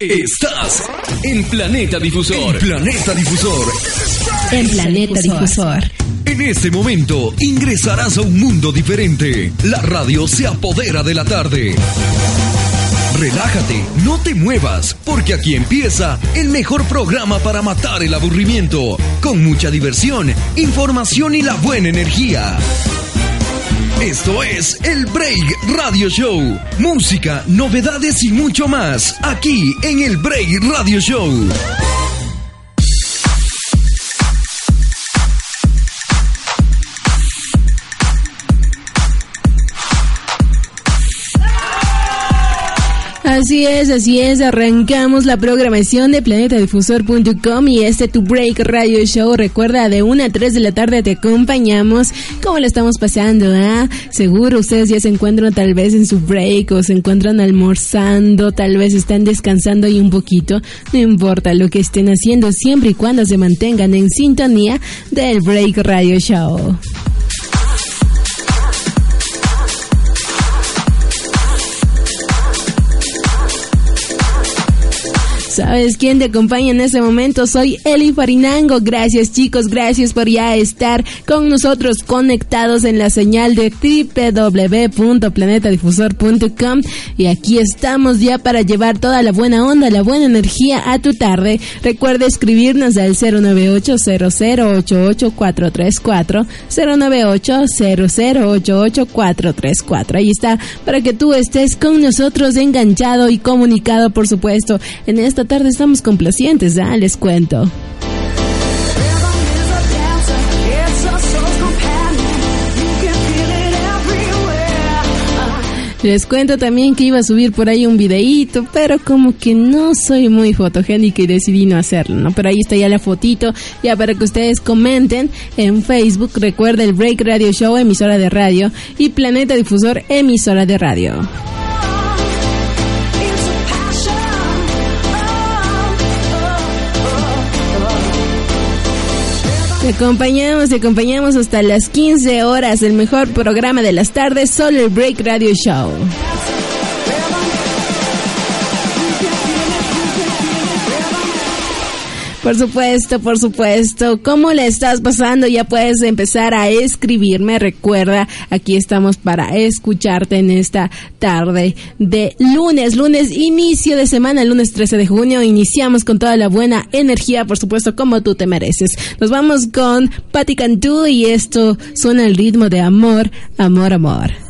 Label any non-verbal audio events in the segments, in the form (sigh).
Estás en Planeta Difusor. Planeta Difusor. En Planeta Difusor. En este momento ingresarás a un mundo diferente. La radio se apodera de la tarde. Relájate, no te muevas, porque aquí empieza el mejor programa para matar el aburrimiento, con mucha diversión, información y la buena energía. Esto es el Break Radio Show. Música, novedades y mucho más. Aquí en el Break Radio Show. Así es, así es, arrancamos la programación de planetadifusor.com y este Tu Break Radio Show. Recuerda, de 1 a 3 de la tarde te acompañamos. ¿Cómo le estamos pasando? Ah? Seguro ustedes ya se encuentran tal vez en su break o se encuentran almorzando, tal vez están descansando ahí un poquito. No importa lo que estén haciendo, siempre y cuando se mantengan en sintonía del Break Radio Show. ¿Sabes quién te acompaña en ese momento? Soy Eli Farinango. Gracias chicos, gracias por ya estar con nosotros conectados en la señal de www.planetadifusor.com y aquí estamos ya para llevar toda la buena onda, la buena energía a tu tarde. Recuerda escribirnos al 098 0088434 098 0088434 Ahí está, para que tú estés con nosotros enganchado y comunicado, por supuesto, en esta tarde estamos complacientes, ¿ah? Les cuento. Les cuento también que iba a subir por ahí un videíto, pero como que no soy muy fotogénica y decidí no hacerlo, ¿no? Pero ahí está ya la fotito, ya para que ustedes comenten en Facebook. Recuerda el Break Radio Show, emisora de radio, y Planeta Difusor, emisora de radio. Acompañamos, te acompañamos hasta las 15 horas, el mejor programa de las tardes, solo el Break Radio Show. Por supuesto, por supuesto. ¿Cómo le estás pasando? Ya puedes empezar a escribirme. Recuerda, aquí estamos para escucharte en esta tarde de lunes, lunes inicio de semana, lunes 13 de junio. Iniciamos con toda la buena energía, por supuesto, como tú te mereces. Nos vamos con Patti Cantú y esto suena el ritmo de amor, amor, amor.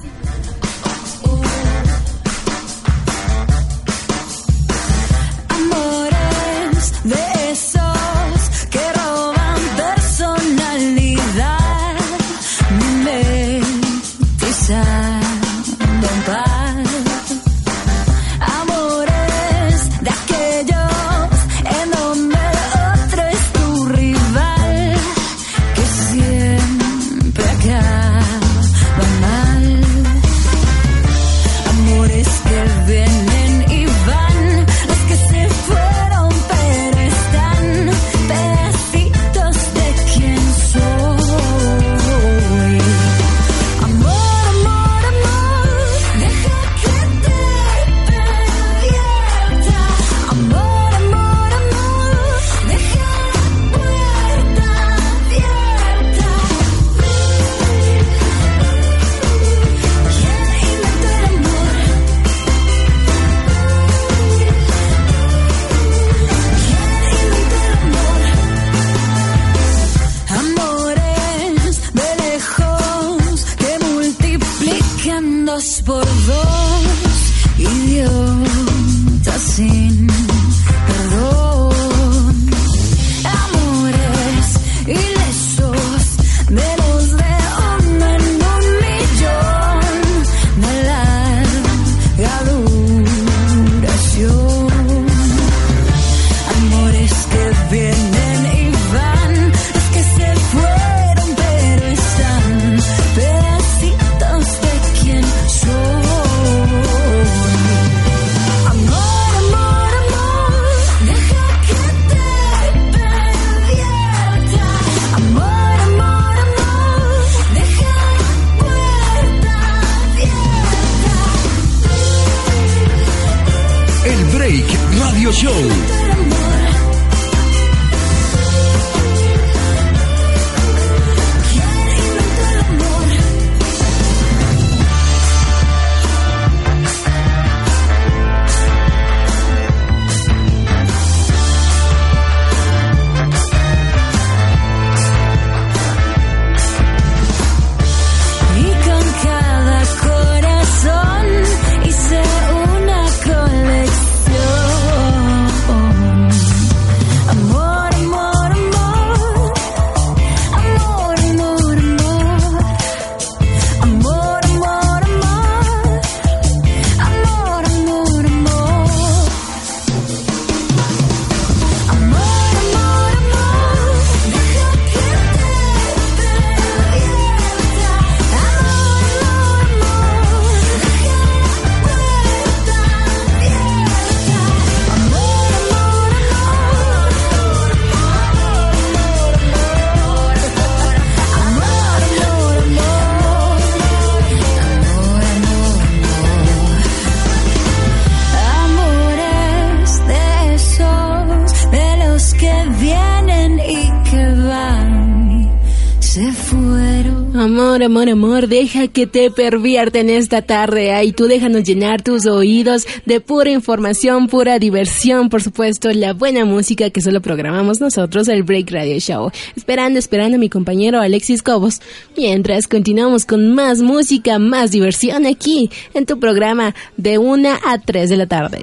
Amor, amor, deja que te pervierta en esta tarde. Ay, tú déjanos llenar tus oídos de pura información, pura diversión, por supuesto, la buena música que solo programamos nosotros, el Break Radio Show. Esperando, esperando a mi compañero Alexis Cobos. Mientras continuamos con más música, más diversión aquí en tu programa de 1 a 3 de la tarde.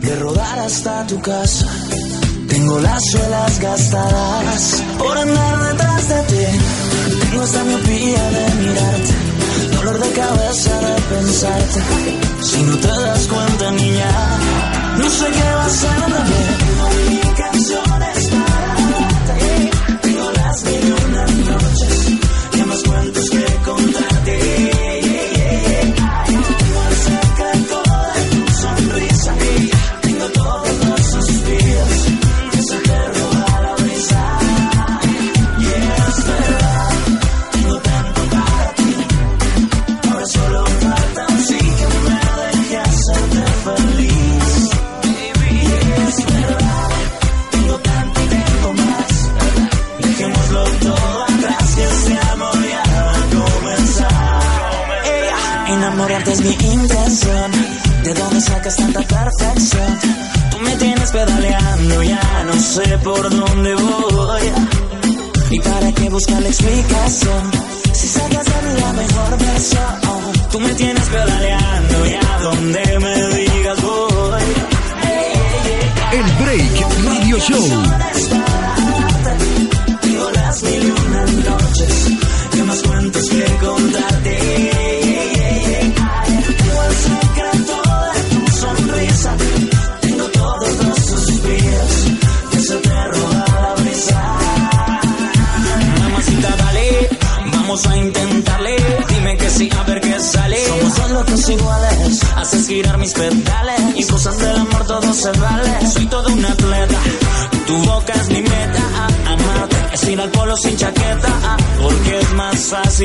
De rodar hasta tu casa tengo las suelas gastadas por andar detrás de ti. Tengo esta miopía de mirarte, dolor de cabeza de pensarte. Si no te das cuenta, niña, no sé qué va a ser de mí. La explicación?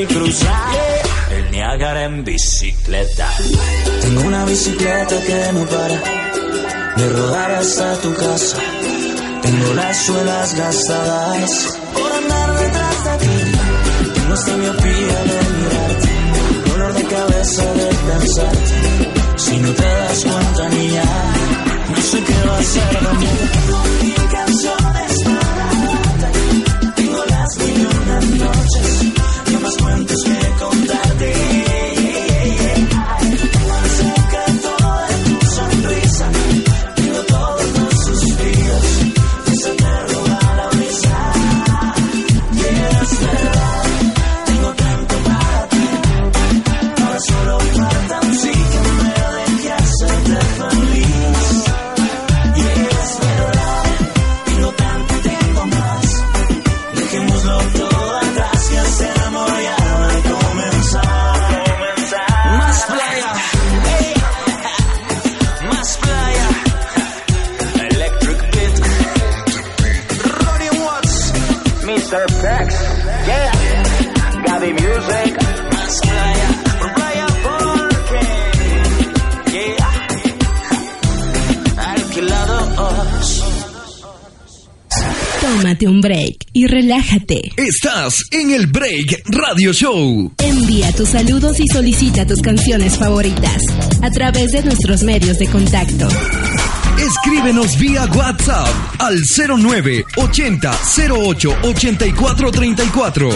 Cruzar el Niágara en bicicleta. Tengo una bicicleta que no para de rodar hasta tu casa. Tengo las suelas gastadas por andar detrás de ti no está miopía de mirarte, dolor de cabeza de pensarte. Si no te das cuenta, niña, no sé qué va a ser de mí. Relájate. Estás en el Break Radio Show. Envía tus saludos y solicita tus canciones favoritas a través de nuestros medios de contacto. Escríbenos vía WhatsApp al 09 80 08 84 34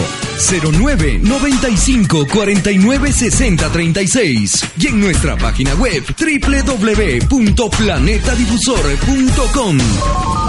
09 95 49 60 36 y en nuestra página web www.planetadifusor.com.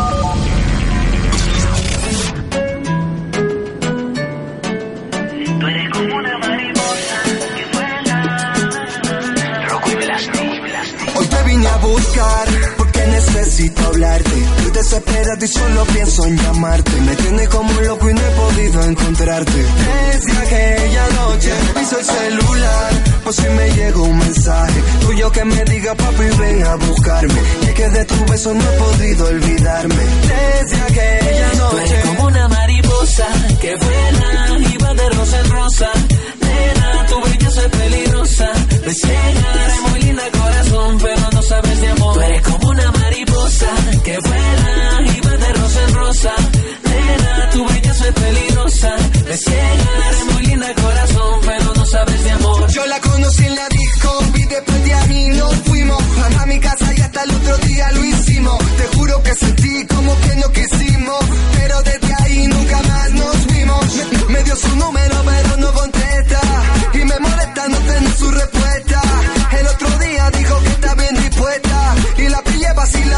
desesperado y solo pienso en llamarte. Me tienes como un loco y no he podido encontrarte. Desde aquella noche reviso el celular. Pues si me llega un mensaje tuyo que me diga papi ven a buscarme. Y es que de tu beso no he podido olvidarme. Desde aquella Tú eres noche. como una mariposa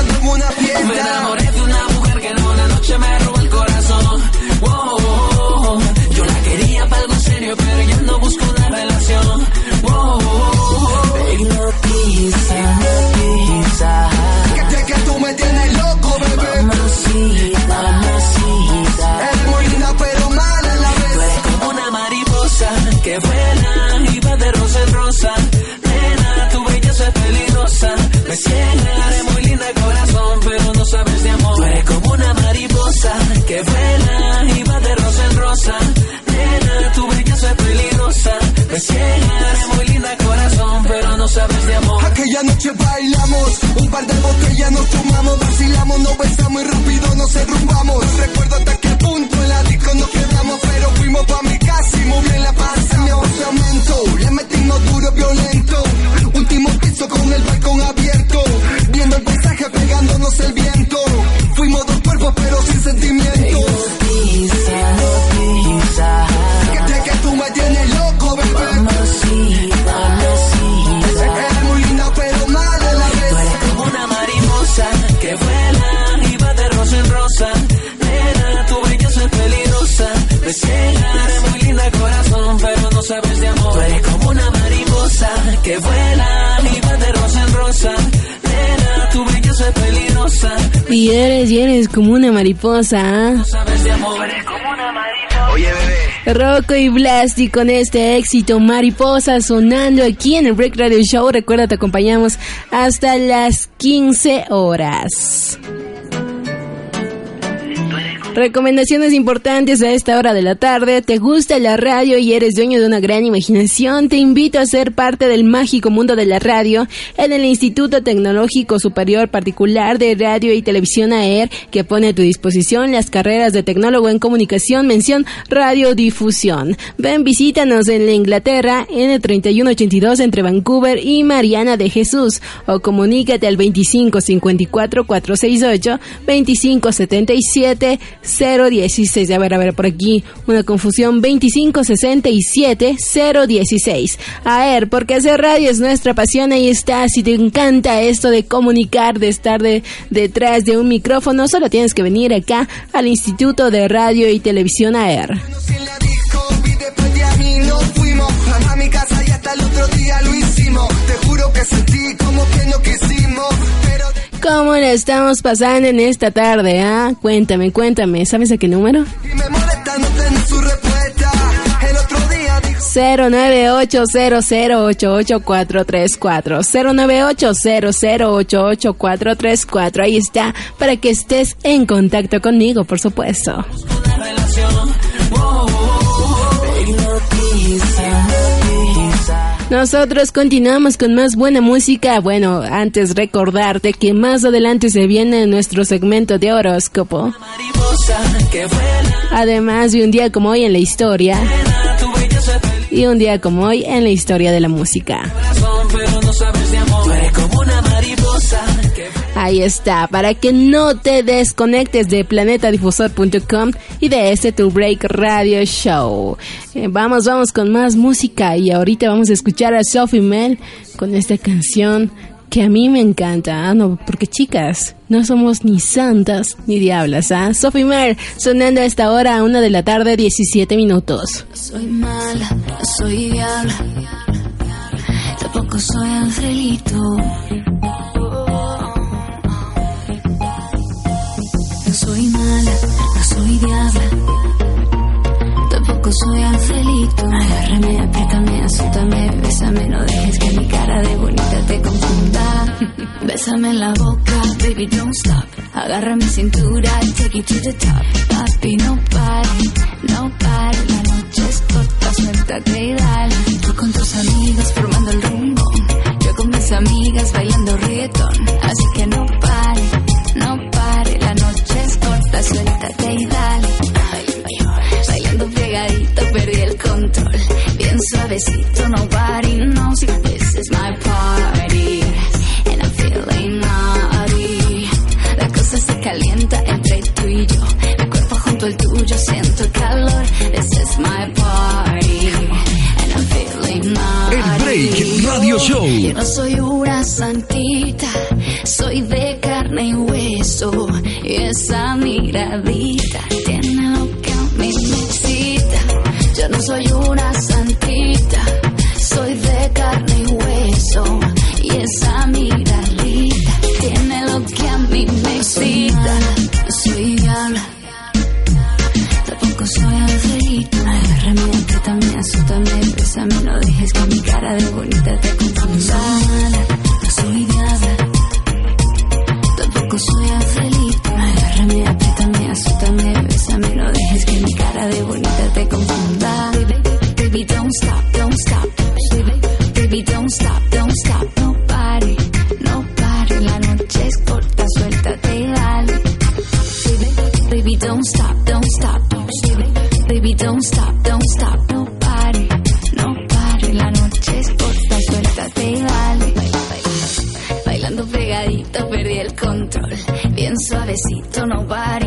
pillé vacilando en una 100. Eres muy linda corazón, pero no sabes de amor. Aquella noche bailamos, un par de botellas nos tomamos, vacilamos, nos besamos que vuela y va de rosa en rosa. Nena, tu belleza es peligrosa. Y eres, y eres como una mariposa, ¿ah? No sabes de amor. Eres como una mariposa. Oye, bebé. Rocco y Blasti con este éxito Mariposa sonando aquí en el Break Radio Show. Recuerda, te acompañamos hasta las 15 horas. Recomendaciones importantes a esta hora de la tarde. ¿Te gusta la radio y eres dueño de una gran imaginación? Te invito a ser parte del mágico mundo de la radio en el Instituto Tecnológico Superior Particular de Radio y Televisión AER, que pone a tu disposición las carreras de tecnólogo en comunicación, mención radiodifusión. Ven, visítanos en la Inglaterra, N3182 entre Vancouver y Mariana de Jesús, o comunícate al 2554 468 2577 016. A ver, a ver, por aquí una confusión. 2567 016. A ver, porque hacer radio es nuestra pasión. Ahí está. Si te encanta esto de comunicar, de estar de, detrás de un micrófono, solo tienes que venir acá al Instituto de Radio y Televisión AER. ¿Cómo la estamos pasando en esta tarde? Ah, cuéntame, cuéntame. ¿Sabes a qué número? y me molesta no tener su respuesta. El otro día dijo 09800884434 09800884434 Ahí está, para que estés en contacto conmigo, por supuesto. Nosotros continuamos con más buena música. Bueno, antes recordarte que más adelante se viene nuestro segmento de horóscopo. Además de un día como hoy en la historia. Y un día como hoy en la historia de la música. Ahí está, para que no te desconectes de planetadifusor.com y de este Tu Break Radio Show. Eh, vamos, vamos con más música y ahorita vamos a escuchar a Sophie Mel con esta canción que a mí me encanta, ah, no, porque chicas, no somos ni santas ni diablas, ¿ah? Sophie Mel sonando a esta hora a una de la tarde, 17 minutos. Soy mala, soy diabla, tampoco soy angelito. Soy diabla. Tampoco soy angelito. Agárrame, apriétame, azútame, bésame, no dejes que mi cara de bonita te confunda. (laughs) Bésame en la boca, baby, don't stop. Agarra mi cintura, take it to the top. Papi, no pare, no pare. La noche es corta, suéltate y dale. Tú con tus amigas formando el rumbo. Yo con mis amigas bailando reggaeton. Así que no. La noche es corta, suéltate y dale. Bailando pegadito, perdí el control. Bien suavecito, nobody knows this is my party. And I'm feeling naughty. La cosa se calienta entre tú y yo. Mi cuerpo junto al tuyo, siento calor. This is my party. And I'm feeling naughty. El Break Radio Show. Yo no soy una santita, soy de carne y hueso. Y esa miradita tiene lo que a mí me excita. Yo no soy una santita, soy de carne y hueso. Y esa miradita tiene lo que a mí me excita. Soy diabla, tampoco soy angelito. Agárrame, apriétame, bésame, no dejes que mi cara de bonita te confunda. Tampoco soy angelito. Agárrame, apriétame, azútame, bésame, no dejes que mi cara de bonita te confunda. Baby, baby, don't stop, don't stop. Suavecito, nobody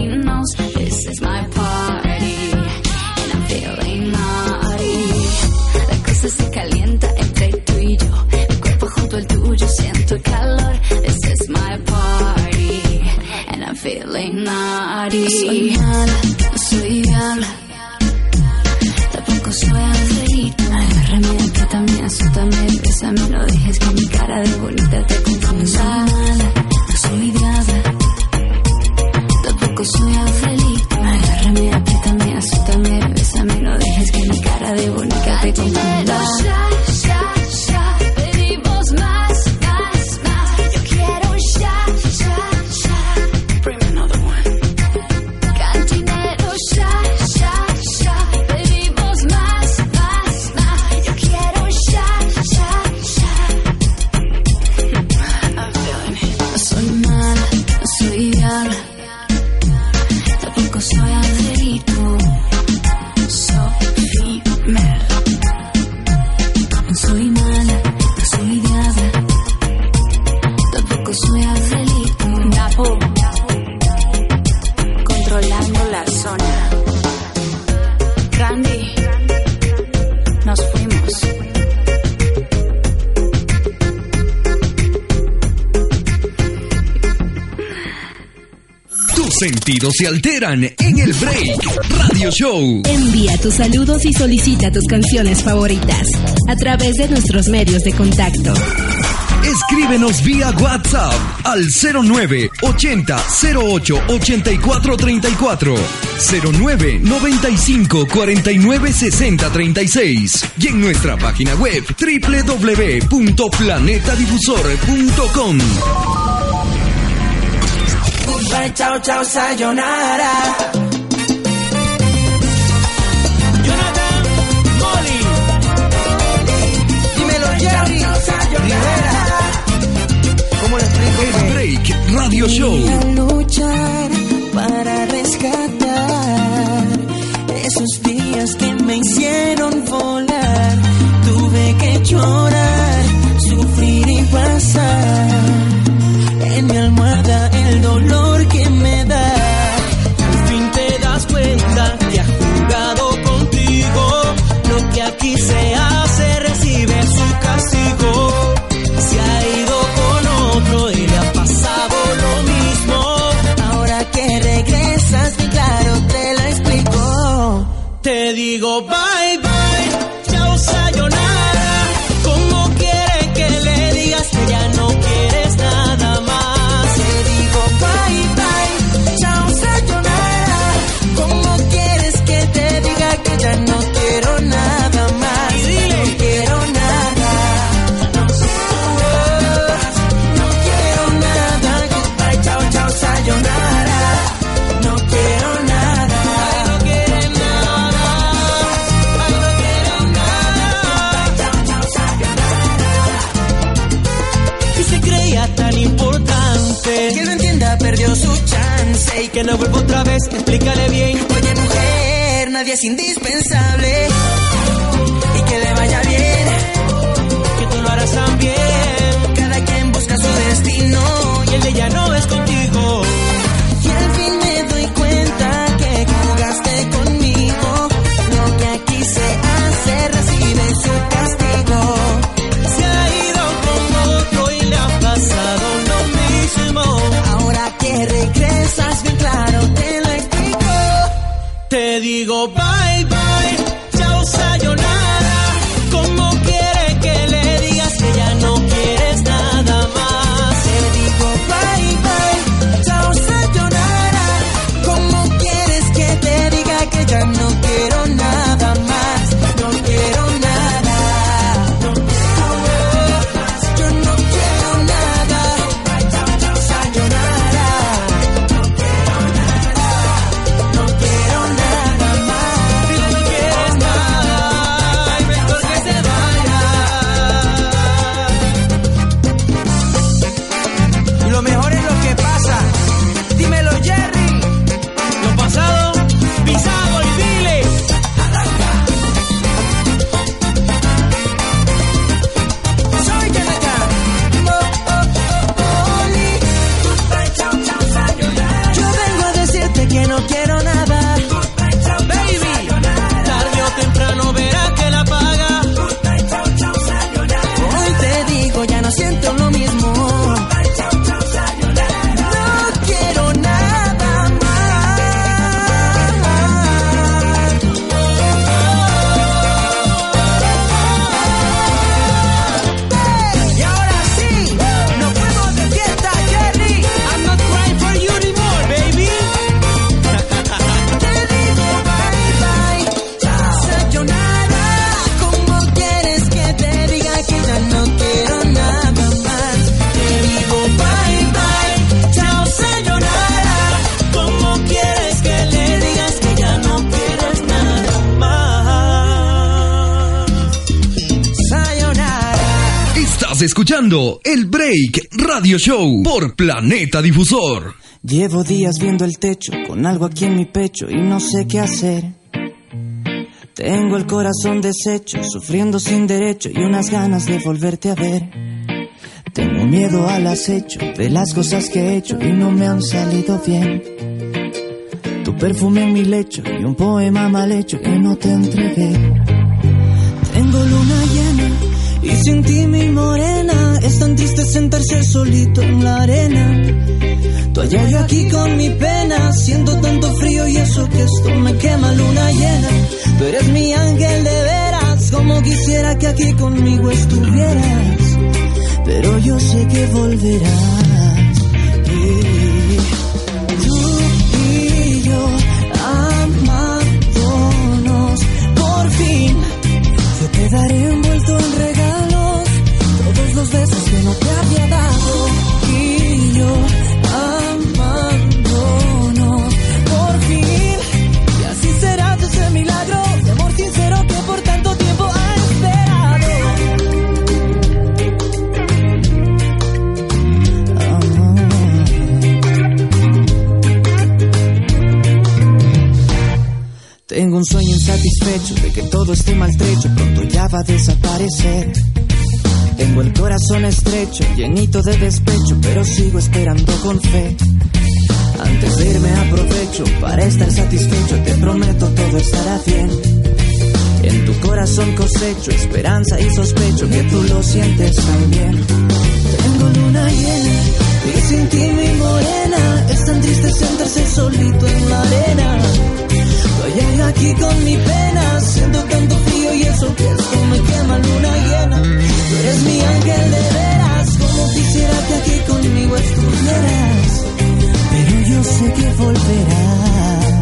Se alteran en el Break Radio Show. Envía tus saludos y solicita tus canciones favoritas a través de nuestros medios de contacto. Escríbenos vía WhatsApp al 09 80 08 84 34 09 95 49 60 36 y en nuestra página web www.planetadifusor.com. Bye, chao, chao, sayonara. Jonathan Molly. Dímelo, Jerry. Rivera. ¿Cómo lo? El Break Radio Show. explícale bien. Oye, mujer, nadie es indispensable. Y que le vaya bien, que tú lo harás también. Cada quien busca su destino y el de ella no es contigo. digo bye bye. Por Planeta Difusor. Llevo días viendo el techo con algo aquí en mi pecho y no sé qué hacer. Tengo el corazón deshecho, sufriendo sin derecho y unas ganas de volverte a ver. Tengo miedo al acecho de las cosas que he hecho y no me han salido bien. Tu perfume en mi lecho y un poema mal hecho que no te entregué. Tengo luna llena y sin ti mi morena es tan triste sentarse solito en la arena. Tú allá yo aquí con mi pena. Siento tanto frío y eso que esto me quema luna llena. Tú eres mi ángel de veras. Como quisiera que aquí conmigo estuvieras. Pero yo sé que volverás. Y tú y yo amándonos por fin. Yo te daré Tengo un sueño insatisfecho de que todo esté maltrecho, pronto ya va a desaparecer. Tengo el corazón estrecho, llenito de despecho, pero sigo esperando con fe. Antes de irme aprovecho para estar satisfecho, te prometo todo estará bien. En tu corazón cosecho esperanza y sospecho que tú lo sientes también. Tengo luna llena y sin ti mi morena es tan triste sentarse solito en la arena. Estoy aquí con mi pena, siento tanto frío y eso que esto me quema luna llena. Tú eres mi ángel de veras, como quisiera que aquí conmigo estuvieras. Pero yo sé que volverás.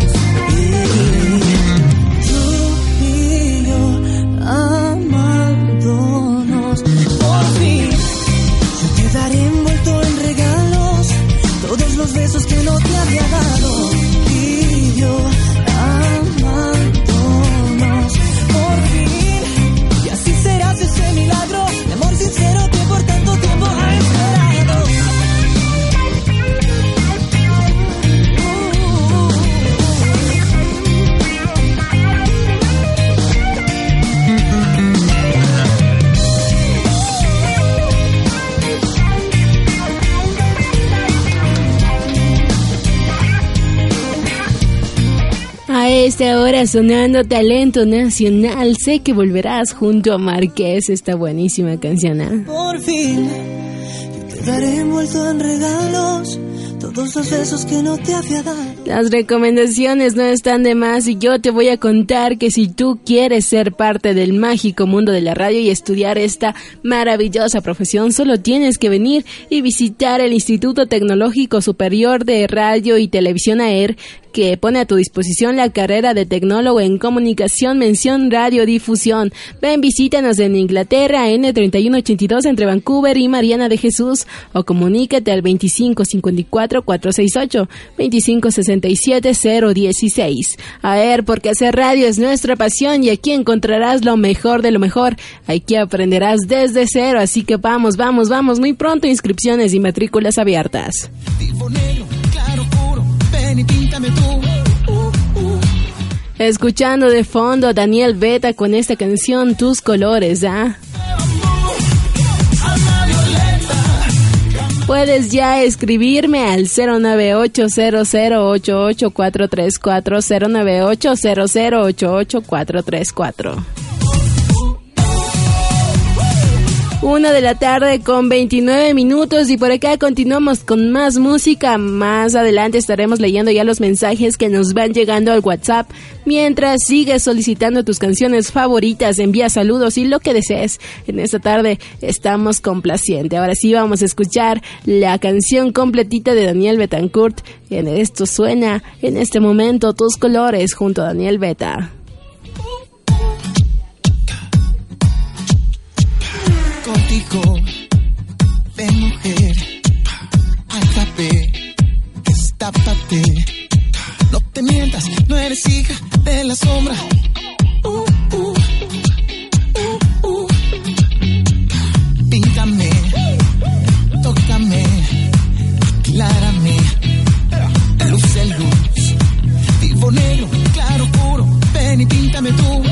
Sonando talento nacional, sé que volverás junto a Marqués, esta buenísima canción. ¿ah? Por fin, yo te daré envuelto en regalos todos los besos que no te había dado. Las recomendaciones no están de más y yo te voy a contar que si tú quieres ser parte del mágico mundo de la radio y estudiar esta maravillosa profesión, solo tienes que venir y visitar el Instituto Tecnológico Superior de Radio y Televisión AER que pone a tu disposición la carrera de tecnólogo en comunicación, mención, radiodifusión. Ven, visítanos en Inglaterra, N3182 entre Vancouver y Mariana de Jesús, o comunícate al 2554-468, 2567-016. A ver, porque hacer radio es nuestra pasión y aquí encontrarás lo mejor de lo mejor. Aquí aprenderás desde cero, así que vamos, vamos, vamos, muy pronto inscripciones y matrículas abiertas. Ven y píntame tú. Escuchando de fondo a Daniel Beta con esta canción Tus colores, ¿ah? Puedes ya escribirme al 098-0088-434, 098-0088-434. Una de la tarde con 29 minutos y por acá continuamos con más música. Más adelante estaremos leyendo ya los mensajes que nos van llegando al WhatsApp. Mientras sigues solicitando tus canciones favoritas, envía saludos y lo que desees. En esta tarde estamos complacientes. Ahora sí vamos a escuchar la canción completita de Daniel Betancourt. En esto suena en este momento tus colores junto a Daniel Beta. Contigo, ven mujer, ágape, destápate. No te mientas, no eres hija de la sombra. Uh, uh, uh, uh. Píntame, tócame, aclárame, luz en luz. Vivo negro, claro, puro, ven y píntame tú.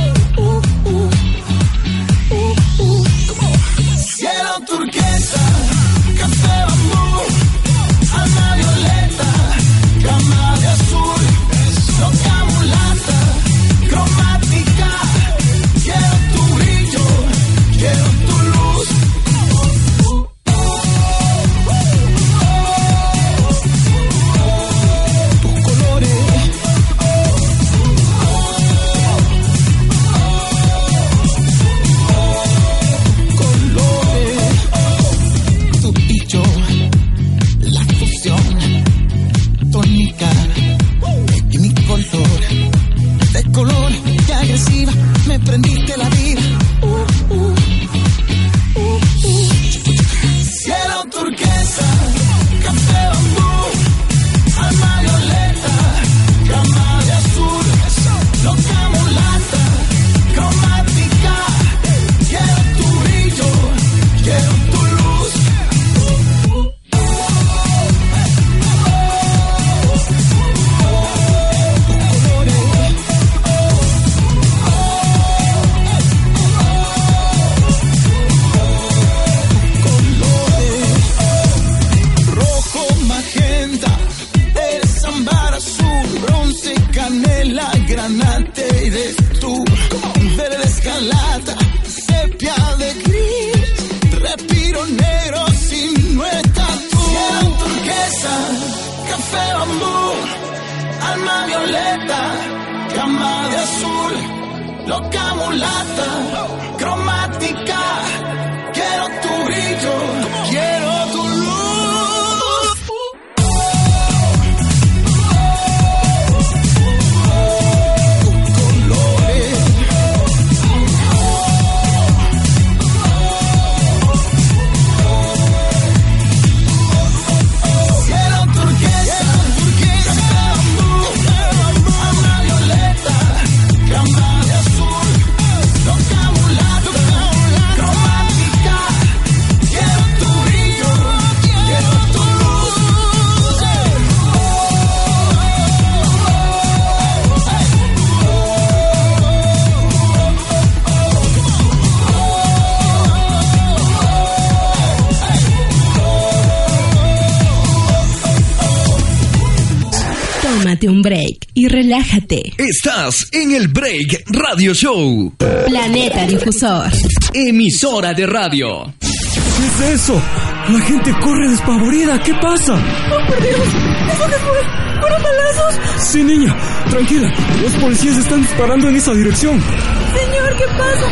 En el Break Radio Show. Planeta Difusor. Emisora de radio. ¿Qué es eso? La gente corre despavorida. ¿Qué pasa? ¡Oh, por Dios! ¿Eso qué fue? ¿Fueron balazos? Sí, niña. Tranquila. Los policías están disparando en esa dirección. Señor, ¿qué pasa?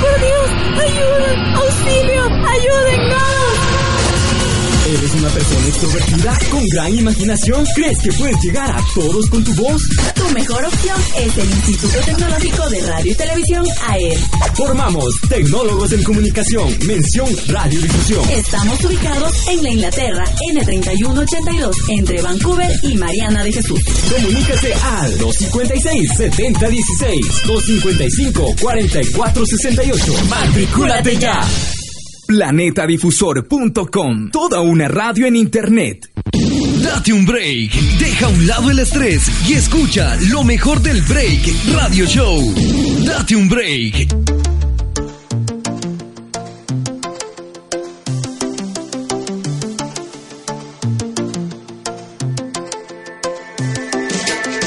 Por Dios, ayuden, auxilio, ayúdennos. ¿Eres una persona extrovertida con gran imaginación? ¿Crees que puedes llegar a todos con tu voz? Tu mejor opción es el Instituto Tecnológico de Radio y Televisión AER. Formamos Tecnólogos en Comunicación, mención Radiodifusión. Estamos ubicados en la Inglaterra N3182 entre Vancouver y Mariana de Jesús. Comunícate al 256-7016, 255-4468. ¡Matricúlate ya! Planetadifusor.com. Toda una radio en internet. Date un break, deja a un lado el estrés y escucha lo mejor del Break Radio Show. Date un break.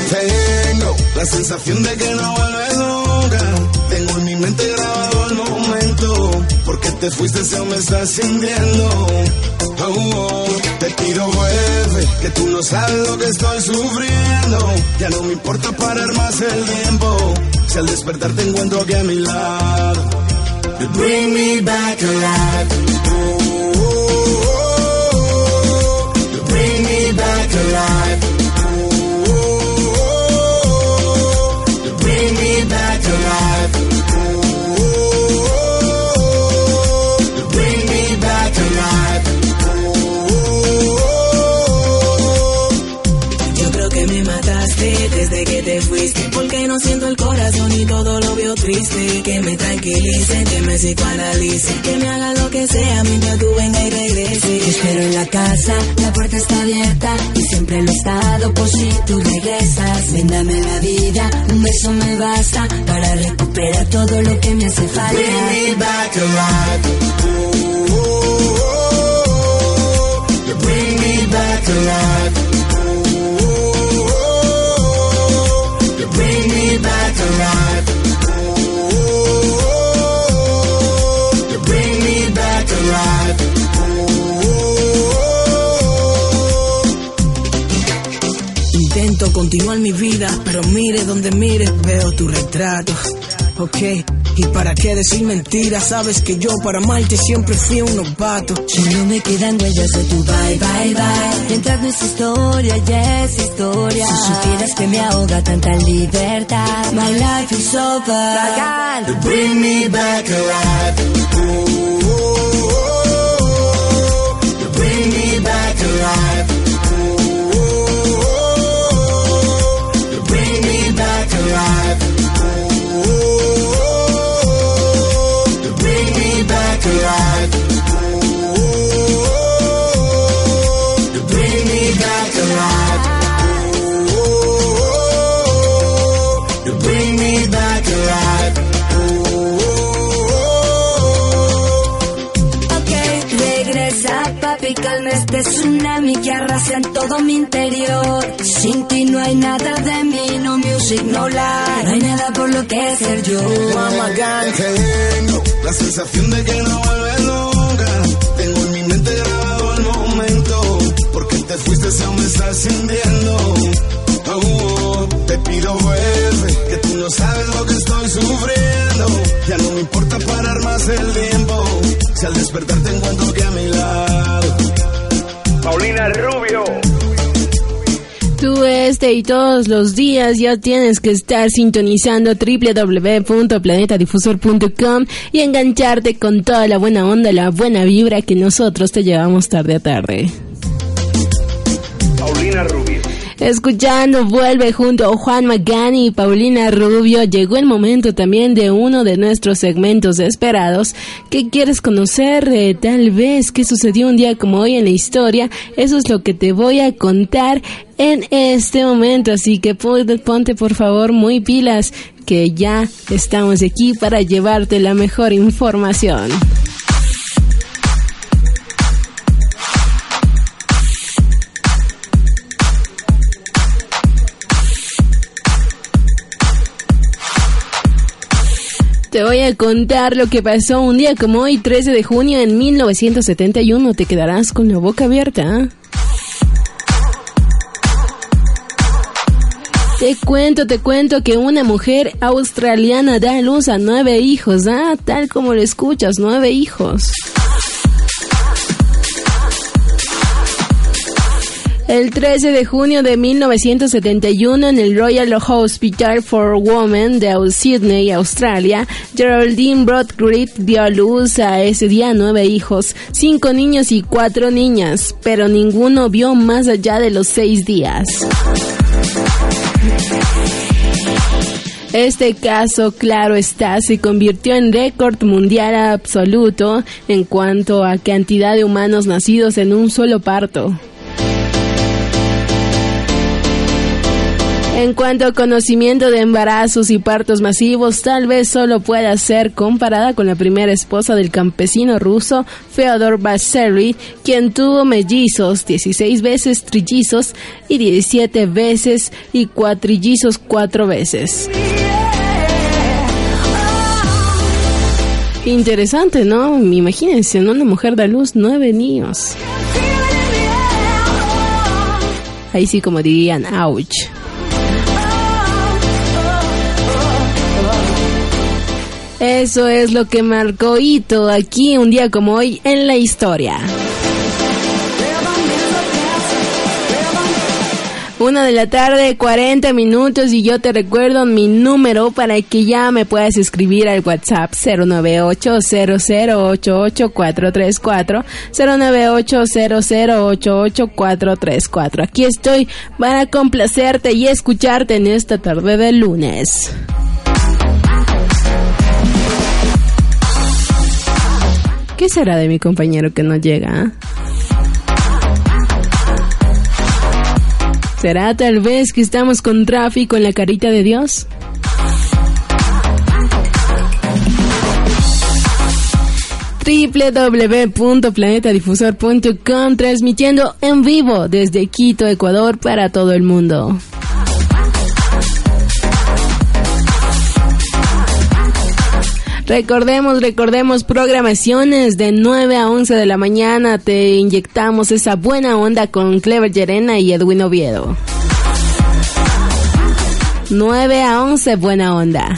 Tengo la sensación de que no vuelves nunca. Tengo en mi mente grabado el momento. Porque te fuiste, se me está sintiendo. Oh, oh. Te pido vuelve, que tú no sabes lo que estoy sufriendo. Ya no me importa parar más el tiempo. Si al despertar te encuentro aquí a mi lado. You bring me back alive. Oh, oh, oh, oh. You bring me back alive. La puerta está abierta y siempre lo he estado por si tú regresas. Ven, dame la vida, un beso me basta para recuperar todo lo que me hace falta. Bring me back alive. You bring me back alive. Continuar mi vida, pero mire donde mire, veo tu retrato. Ok, y para qué decir mentiras, sabes que yo para amarte siempre fui un novato. Solo me quedan huellas de tu bye, bye, bye. Mientras no es historia, ya es historia. Si supieras que me ahoga tanta libertad. My life is over. Bring me back alive. Me back que arrasa en todo mi interior. Sin ti no hay nada de mí, no music, no life. No hay nada por lo que ser yo. Mama Gang. La sensación de que no vuelve nunca. Tengo en mi mente grabado el momento. Porque te fuiste aún me estás sintiendo. Te pido vuelve, que tú no sabes lo que estoy sufriendo. Ya no me importa parar más el tiempo, si al despertar te encuentro que a mi lado. Paulina Rubio. Tú este y todos los días ya tienes que estar sintonizando www.planetadifusor.com y engancharte con toda la buena onda, la buena vibra que nosotros te llevamos tarde a tarde. Paulina Rubio. Escuchando, vuelve junto a Juan Magani y Paulina Rubio. Llegó el momento también de uno de nuestros segmentos esperados. ¿Qué quieres conocer? Eh, tal vez qué sucedió un día como hoy en la historia. Eso es lo que te voy a contar en este momento. Así que ponte por favor muy pilas que ya estamos aquí para llevarte la mejor información. Te voy a contar lo que pasó un día como hoy, 13 de junio en 1971. Te quedarás con la boca abierta. ¿ah? Te cuento, te cuento que una mujer australiana da luz a nueve hijos, ¿ah? Tal como lo escuchas, nueve hijos. El 13 de junio de 1971 en el Royal Hospital for Women de Sydney, Australia, Geraldine Broadgrit dio a luz a ese día nueve hijos, cinco niños y cuatro niñas, pero ninguno vio más allá de los seis días. Este caso, claro está, se convirtió en récord mundial absoluto en cuanto a cantidad de humanos nacidos en un solo parto. En cuanto a conocimiento de embarazos y partos masivos, tal vez solo pueda ser comparada con la primera esposa del campesino ruso Feodor Vasily, quien tuvo mellizos, 16 veces trillizos y 17 veces y cuatrillizos cuatro veces. Interesante, ¿no? Imagínense, ¿no? una mujer da luz nueve niños. Ahí sí como dirían, ouch. Eso es lo que marcó hito aquí un día como hoy en la historia. Una de la tarde, 40 minutos y yo te recuerdo mi número para que ya me puedas escribir al WhatsApp 098-0088-434 098-0088-434 Aquí estoy para complacerte y escucharte en esta tarde de lunes. ¿Qué será de mi compañero que no llega? ¿Será tal vez que estamos con tráfico en la carita de Dios? www.planetadifusor.com transmitiendo en vivo desde Quito, Ecuador para todo el mundo. Recordemos, recordemos programaciones de 9 a 11 de la mañana. Te inyectamos esa buena onda con Clever Yerena y Edwin Oviedo. 9 a 11, buena onda.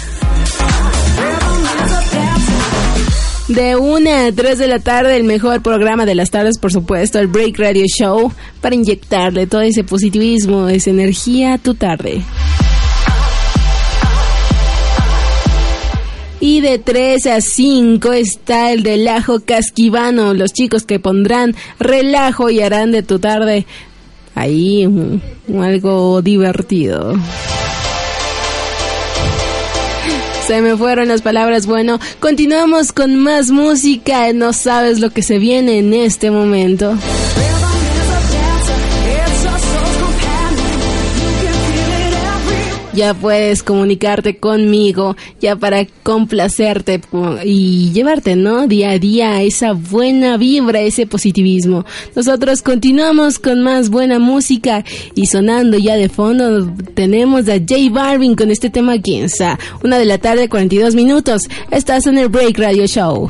De 1 a 3 de la tarde, el mejor programa de las tardes, por supuesto, el Break Radio Show, para inyectarle todo ese positivismo, esa energía a tu tarde. Y de 3 a 5 está el relajo casquivano, los chicos que pondrán relajo y harán de tu tarde ahí algo divertido. Se me fueron las palabras. Bueno, continuamos con más música. No sabes lo que se viene en este momento. Ya puedes comunicarte conmigo, ya para complacerte y llevarte, ¿no? Día a día esa buena vibra, ese positivismo. Nosotros continuamos con más buena música y sonando ya de fondo tenemos a J Balvin con este tema Quienza. Una de la tarde, 42 minutos. Estás en el Break Radio Show.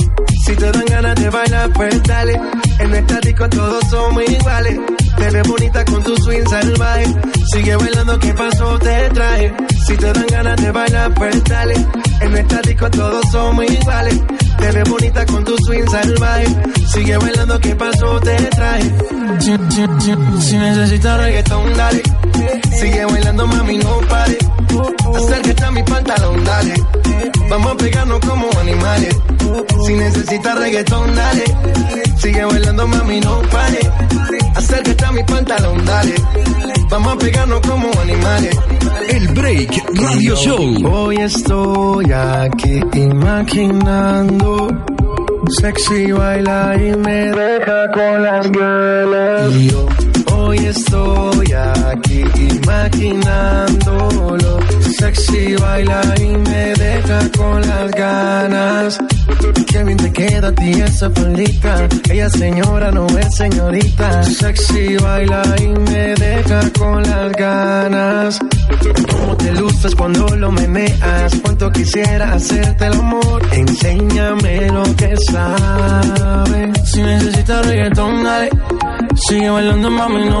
Si te dan ganas de bailar, pues dale. En estático todos somos iguales. Te ves bonita con tu swing salvaje. Sigue bailando, ¿qué pasó? Te traje. Si te dan ganas de bailar, pues dale. En estático todos somos iguales. Te ves bonita con tu swing salvaje. Sigue bailando, ¿qué pasó? Te traje. Si, si, si, si necesitas reggaetón, dale. Sigue bailando, mami, no pare. Acércate a mi pantalón, dale. Vamos a pegarnos como animales. Si necesitas reggaetón, dale. Sigue bailando, mami, no pare. Acércate a mi pantalón, dale. Vamos a pegarnos como animales. El Break Radio Show. Hoy estoy aquí imaginando. Sexy baila y me deja con las ganas. Hoy estoy aquí imaginándolo. Sexy baila y me deja con las ganas. Qué bien te queda a ti esa faldita. Ella señora no es señorita. Sexy baila y me deja con las ganas. Cómo te luces cuando lo meneas. Cuánto quisiera hacerte el amor. Enséñame lo que sabes. Si necesitas reggaetón, dale. Sigue bailando, mami, no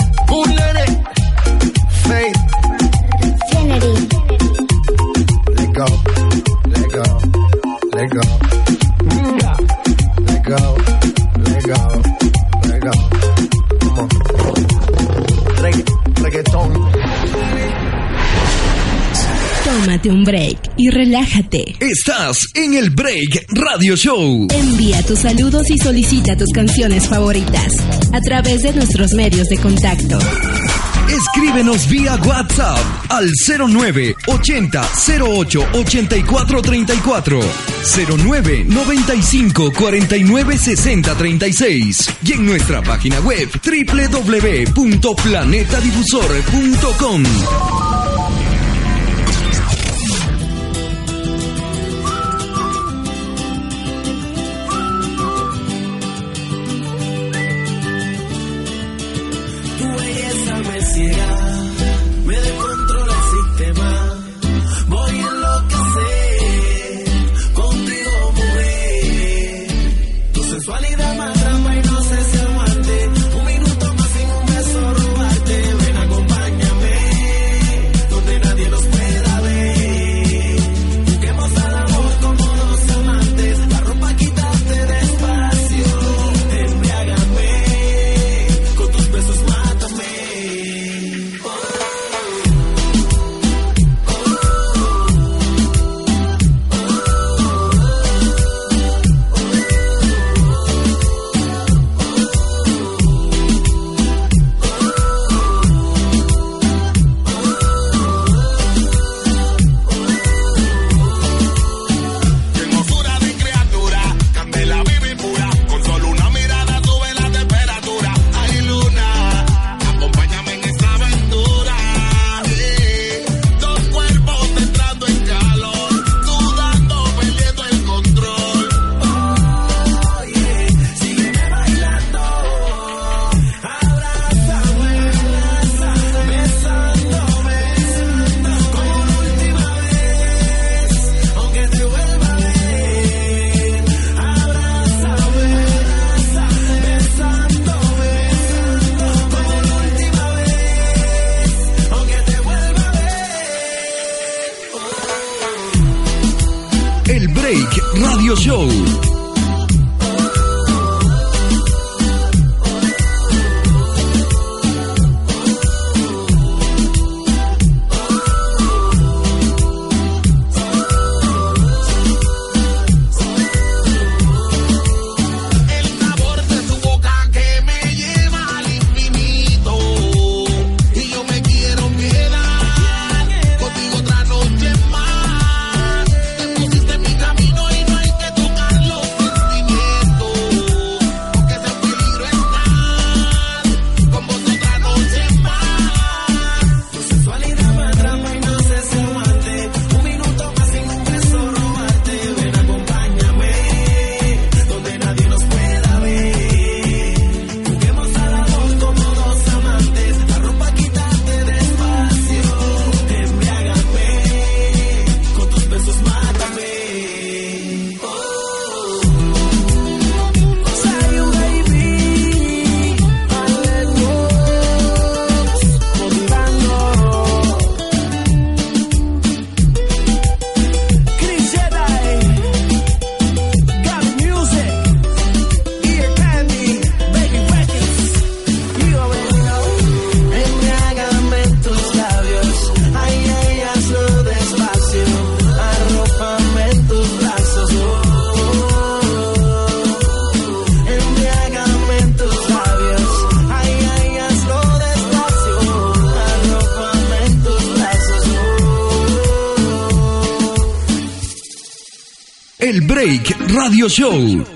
Bullet. Faith. Let go. Let go. Let go. Let go. Let go. Let go. Come on. Regga reggaetón. Tómate un break y relájate. Estás en el Break Radio Show. Envía tus saludos y solicita tus canciones favoritas a través de nuestros medios de contacto. Escríbenos vía WhatsApp al 09 80 08 84 34 09 95 49 60 36 y en nuestra página web www.planetadifusor.com. Radio Show.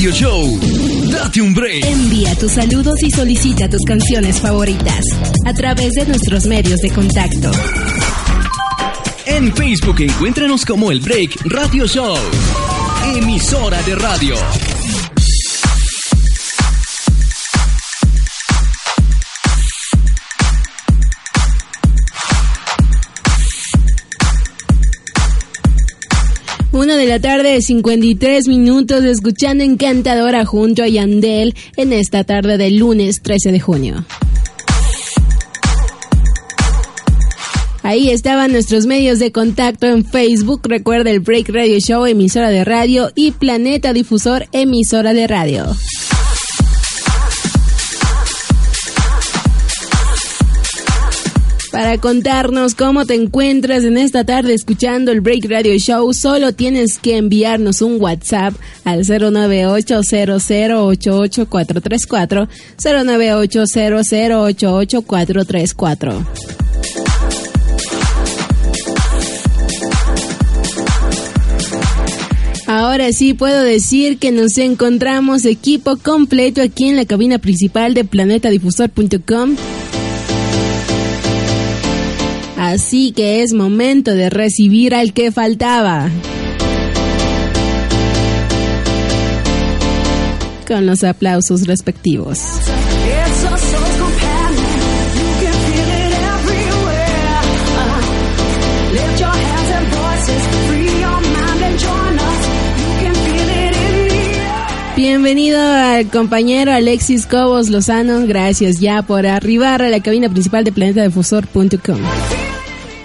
Radio Show. Date un break. Envía tus saludos y solicita tus canciones favoritas a través de nuestros medios de contacto. En Facebook encuéntranos como El Break Radio Show. Emisora de radio. la tarde, de 53 minutos, escuchando Encantadora junto a Yandel en esta tarde del lunes 13 de junio. Ahí estaban nuestros medios de contacto en Facebook. Recuerda el Break Radio Show, emisora de radio, y Planeta Difusor, emisora de radio. Para contarnos cómo te encuentras en esta tarde escuchando el Break Radio Show. Solo tienes que enviarnos un WhatsApp al 09800884434, 09800884434. Ahora sí puedo decir que nos encontramos equipo completo aquí en la cabina principal de planetadifusor.com. Así que es momento de recibir al que faltaba. Con los aplausos respectivos. Bienvenido al compañero Alexis Cobos Lozano. Gracias ya por arribar a la cabina principal de planetadifusor.com.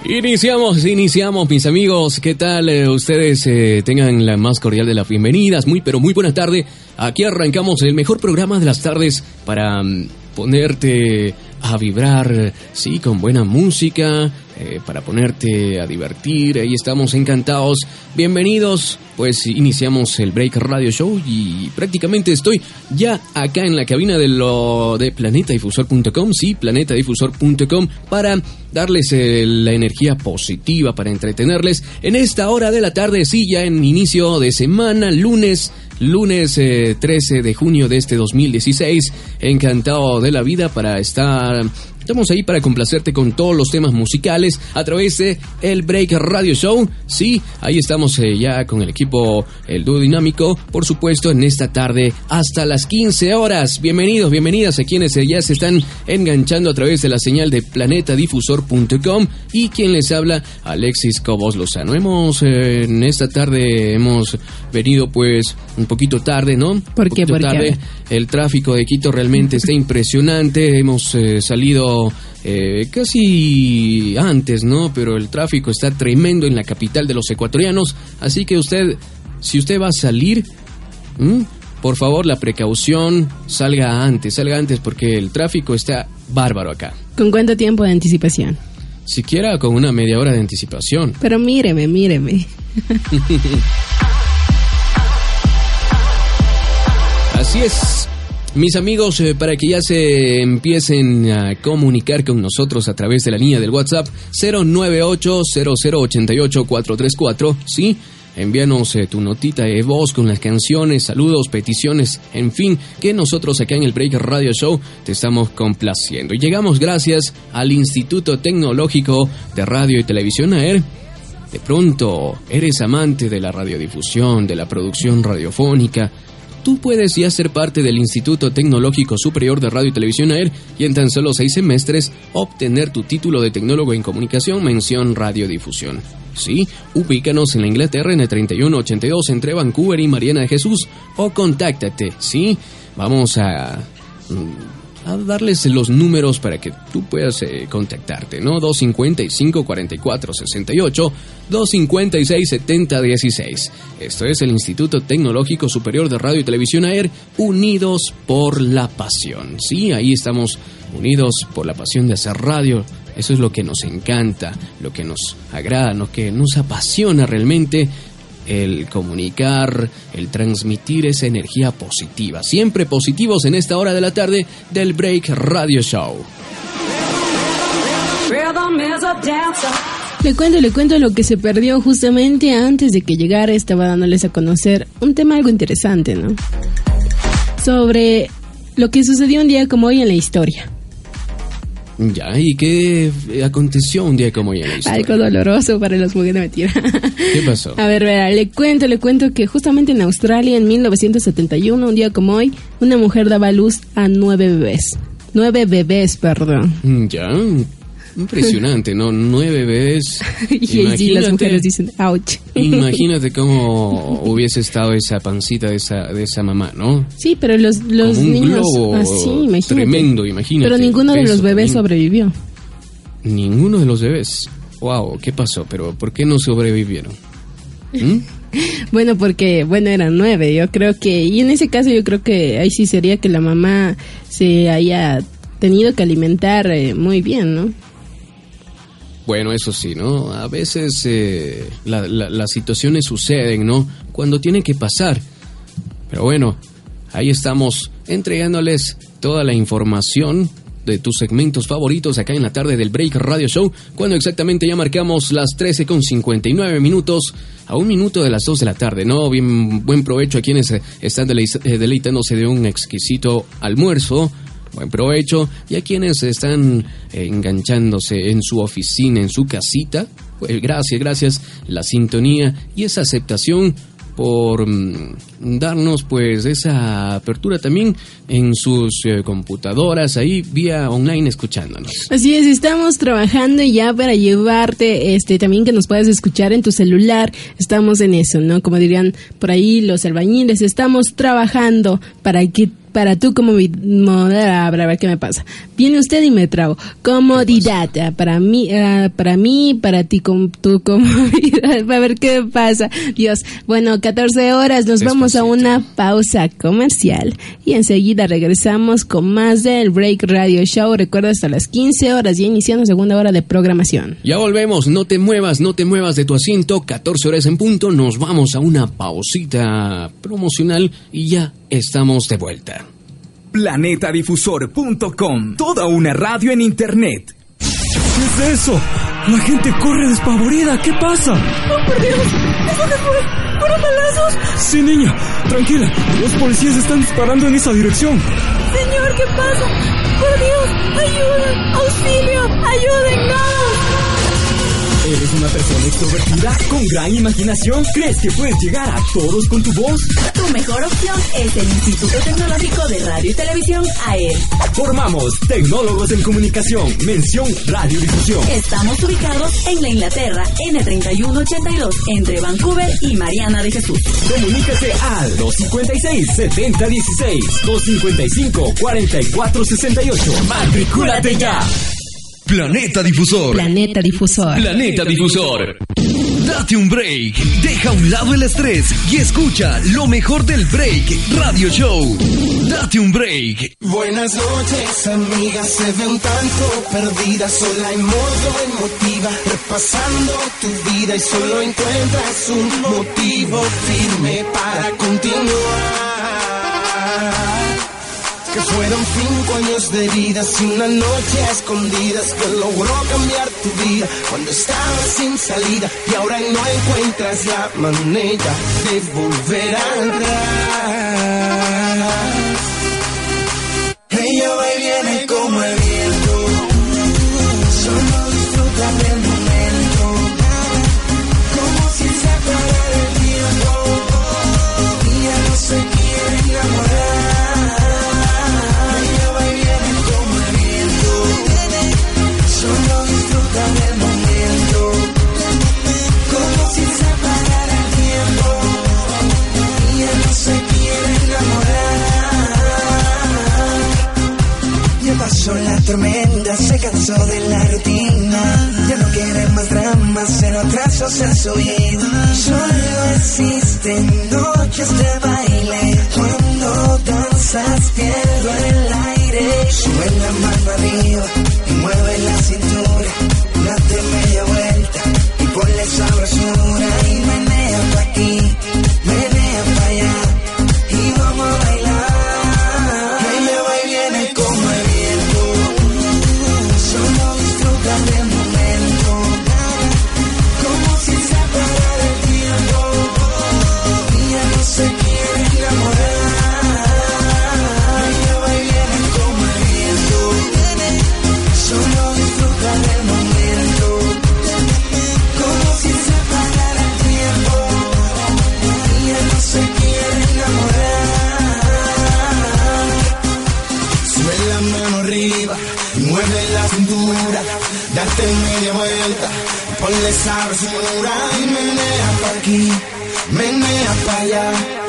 Iniciamos, iniciamos, mis amigos. ¿Qué tal? Eh, ustedes eh, tengan la más cordial de las bienvenidas. Muy, pero muy buena tarde. Aquí arrancamos el mejor programa de las tardes para mm, ponerte a vibrar, sí, con buena música, eh, para ponerte a divertir. Ahí estamos encantados. Bienvenidos. Pues iniciamos el Break Radio Show y prácticamente estoy ya acá en la cabina de lo de planetadifusor.com, sí, planetadifusor.com para darles eh, la energía positiva para entretenerles en esta hora de la tarde, sí, ya en inicio de semana, lunes lunes 13 eh, de junio de este 2016. Encantado de la vida para estar Estamos ahí para complacerte con todos los temas musicales a través de el Break Radio Show. Sí, ahí estamos eh, ya con el equipo El Dúo Dinámico, por supuesto, en esta tarde hasta las 15 horas. Bienvenidos, bienvenidas a quienes ya se están enganchando a través de la señal de planetadifusor.com y quien les habla, Alexis Cobos Lozano. Hemos, eh, en esta tarde, hemos venido pues un poquito tarde, ¿no? ¿Por qué? ¿Por tarde. El tráfico de Quito realmente está impresionante. Hemos eh, salido eh, casi antes, ¿no? Pero el tráfico está tremendo en la capital de los ecuatorianos. Así que usted, si usted va a salir, por favor, la precaución, salga antes, salga antes porque el tráfico está bárbaro acá. ¿Con cuánto tiempo de anticipación? Siquiera con una media hora de anticipación. Pero míreme, míreme. (laughs) Así es. Mis amigos, eh, para que ya se empiecen a comunicar con nosotros a través de la línea del WhatsApp 098-0088-434, ¿sí? Envíanos eh, tu notita de voz con las canciones, saludos, peticiones, en fin, que nosotros acá en el Break Radio Show te estamos complaciendo. Y llegamos gracias al Instituto Tecnológico de Radio y Televisión AER. De pronto, eres amante de la radiodifusión, de la producción radiofónica, tú puedes ya ser parte del Instituto Tecnológico Superior de Radio y Televisión AER y en tan solo seis semestres obtener tu título de tecnólogo en comunicación mención radiodifusión. Sí, ubícanos en la Inglaterra en el 3182 entre Vancouver y Mariana de Jesús o contáctate, ¿sí? Vamos a mm, a darles los números para que tú puedas eh, contactarte, ¿no? 255 44 68 256 70 16. Esto es el Instituto Tecnológico Superior de Radio y Televisión AER, unidos por la pasión. Sí, ahí estamos unidos por la pasión de hacer radio. Eso es lo que nos encanta, lo que nos agrada, lo que nos apasiona realmente el comunicar, el transmitir esa energía positiva. Siempre positivos en esta hora de la tarde del Break Radio Show. Le cuento, le cuento lo que se perdió justamente antes de que llegara. Estaba dándoles a conocer un tema algo interesante, ¿no? Sobre lo que sucedió un día como hoy en la historia. Ya, ¿y qué aconteció un día como hoy en la historia? Algo doloroso para los mujeres, mentira. (laughs) ¿Qué pasó? A ver, verá, le cuento, le cuento que justamente en Australia, en 1971, un día como hoy, una mujer daba luz a nueve bebés. Nueve bebés, perdón. Mm, ya, Impresionante, ¿no? Nueve bebés. (laughs) y las mujeres dicen, ouch. (laughs) imagínate cómo hubiese estado esa pancita de esa, de esa mamá, ¿no? Sí, pero los, los un niños. Globo así, Tremendo, imagínate. Pero ninguno de los bebés sobrevivió. Ninguno de los bebés. Wow, ¿qué pasó? Pero ¿por qué no sobrevivieron? ¿Mm? (laughs) bueno, porque, bueno, eran nueve, yo creo que, y en ese caso yo creo que ahí sí sería que la mamá se haya tenido que alimentar eh, muy bien, ¿no? Bueno, eso sí, ¿no? A veces eh, la- la- las situaciones suceden, ¿no? Cuando tiene que pasar. Pero bueno, ahí estamos entregándoles toda la información de tus segmentos favoritos acá en la tarde del Break Radio Show, cuando exactamente ya marcamos las 13 con 59 minutos, a un minuto de las 2 de la tarde, ¿no? Bien, buen provecho a quienes eh, están delei- eh, deleitándose de un exquisito almuerzo. Buen provecho. Y a quienes están eh, enganchándose en su oficina, en su casita. Pues gracias, gracias. La sintonía y esa aceptación por mm, darnos pues esa apertura también en sus eh, computadoras ahí vía online escuchándonos. Así es, estamos trabajando ya para llevarte, este, también que nos puedas escuchar en tu celular. Estamos en eso, ¿no? Como dirían por ahí los albañiles, estamos trabajando para que para tú como a ver qué me pasa. Viene usted y me trago. Comodidad para mí, ah, para mí, para ti con tu (laughs) comodidad. A ver qué pasa. Dios. Bueno, 14 horas. Nos vamos a una pausa comercial y enseguida regresamos con más del Break Radio Show. Recuerda hasta las 15 horas ya iniciando segunda hora de programación. Ya volvemos, no te muevas, no te muevas de tu asiento, 14 horas en punto, nos vamos a una pausita promocional y ya estamos de vuelta. Planetadifusor.com. Toda una radio en internet. ¿Qué es eso? La gente corre despavorida. ¿Qué pasa? ¡Oh, por Dios! ¿Eso qué fue? ¿Fueron balazos? Sí, niña. Tranquila. Los policías están disparando en esa dirección. Señor, ¿qué pasa? ¡Por Dios! ¡Ayuden! ¡Auxilio! ¡Ayúdennos! ¿Eres una persona extrovertida con gran imaginación? ¿Crees que puedes llegar a todos con tu voz? Tu mejor opción es el Instituto Tecnológico de Radio y Televisión AER. Formamos Tecnólogos en Comunicación, mención Radiodifusión. Estamos ubicados en la Inglaterra, N3182, entre Vancouver y Mariana de Jesús. Comunícate al 256-7016, 255-4468. ¡Matricúlate ya! Planeta Difusor. Planeta Difusor. Planeta Difusor. Date un break, deja a un lado el estrés y escucha lo mejor del Break Radio Show. Date un break. Buenas noches, amigas, se ve un tanto perdida, sola en modo emotiva, repasando tu vida y solo encuentras un motivo firme para continuar. Que fueron cinco años de heridas y una noche a escondidas que logró cambiar tu vida cuando estabas sin salida y ahora no encuentras la manera de volver atrás. Ella viene pasó la tormenta, se cansó de la rutina. Ya no quiere más dramas, cero atrasos en su vida. Solo existen noches de baile. Cuando danzas pierdo el aire. Sube la mano arriba y mueve la cintura. Date media vuelta y ponle sabrosura. Ponle sabrosura y menea pa' aquí, menea pa' allá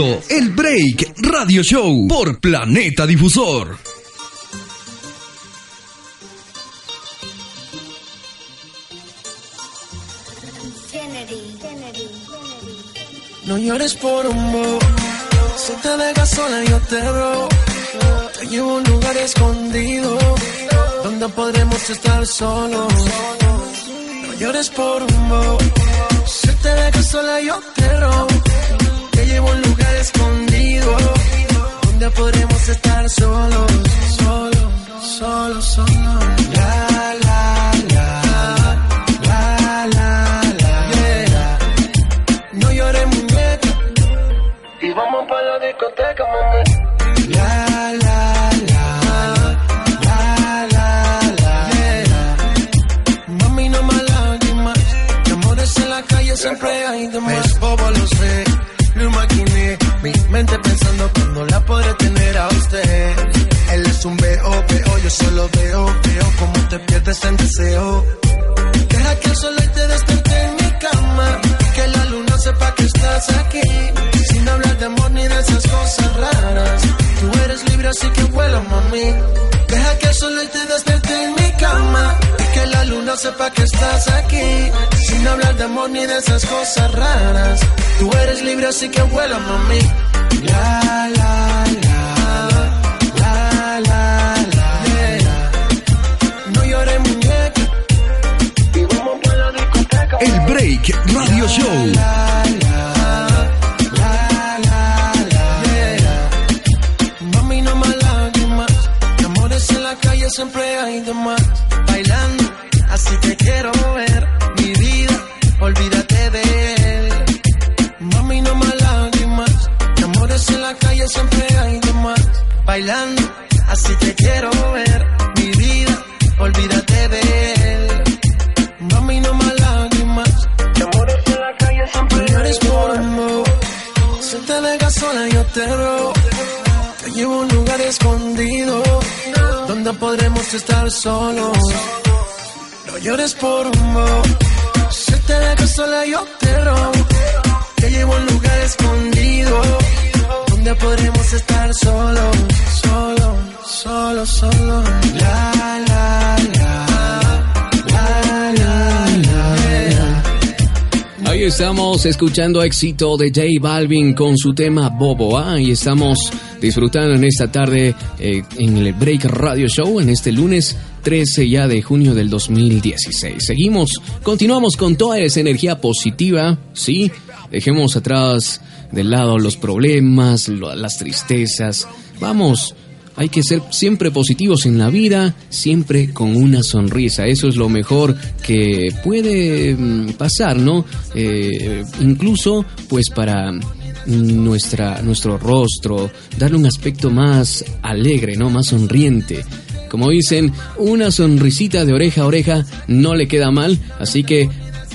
escuchando el Break Radio Show por Planeta Difusor. No llores por un bo, si te dejas sola yo te robo. Te llevo a un lugar escondido, donde podremos estar solos. No llores por un bo, si te dejas sola yo te robo. Te llevo a un lugar escondido, donde podremos estar solos, solos, solos, solos. La, la, libre, así que vuela, mami. Deja que el sol hoy te despierte en mi cama. Que la luna sepa que estás aquí. Sin hablar de amor ni de esas cosas raras. Tú eres libre, así que vuela, mami. La, la, la. La, la, la. yeah. No llores, muñeca. Y vamos para la discoteca. El Break Radio Show. Solos. No llores por un bo. Si te dejas sola, yo te robo. Te llevo a un lugar escondido donde podremos estar solos, solos, solos, solos. La, la, la. La, la, la. Ahí estamos escuchando éxito de J Balvin con su tema Bobo. Ah, y estamos disfrutando en esta tarde eh, en el Break Radio Show en este lunes 13 ya de junio del 2016. Seguimos, continuamos con toda esa energía positiva, ¿sí? Dejemos atrás de lado los problemas, las tristezas. Vamos, hay que ser siempre positivos en la vida, siempre con una sonrisa. Eso es lo mejor que puede mm, pasar, ¿no? Eh, incluso, pues para nuestra, nuestro rostro, darle un aspecto más alegre, ¿no? Más sonriente. Como dicen, una sonrisita de oreja a oreja no le queda mal, así que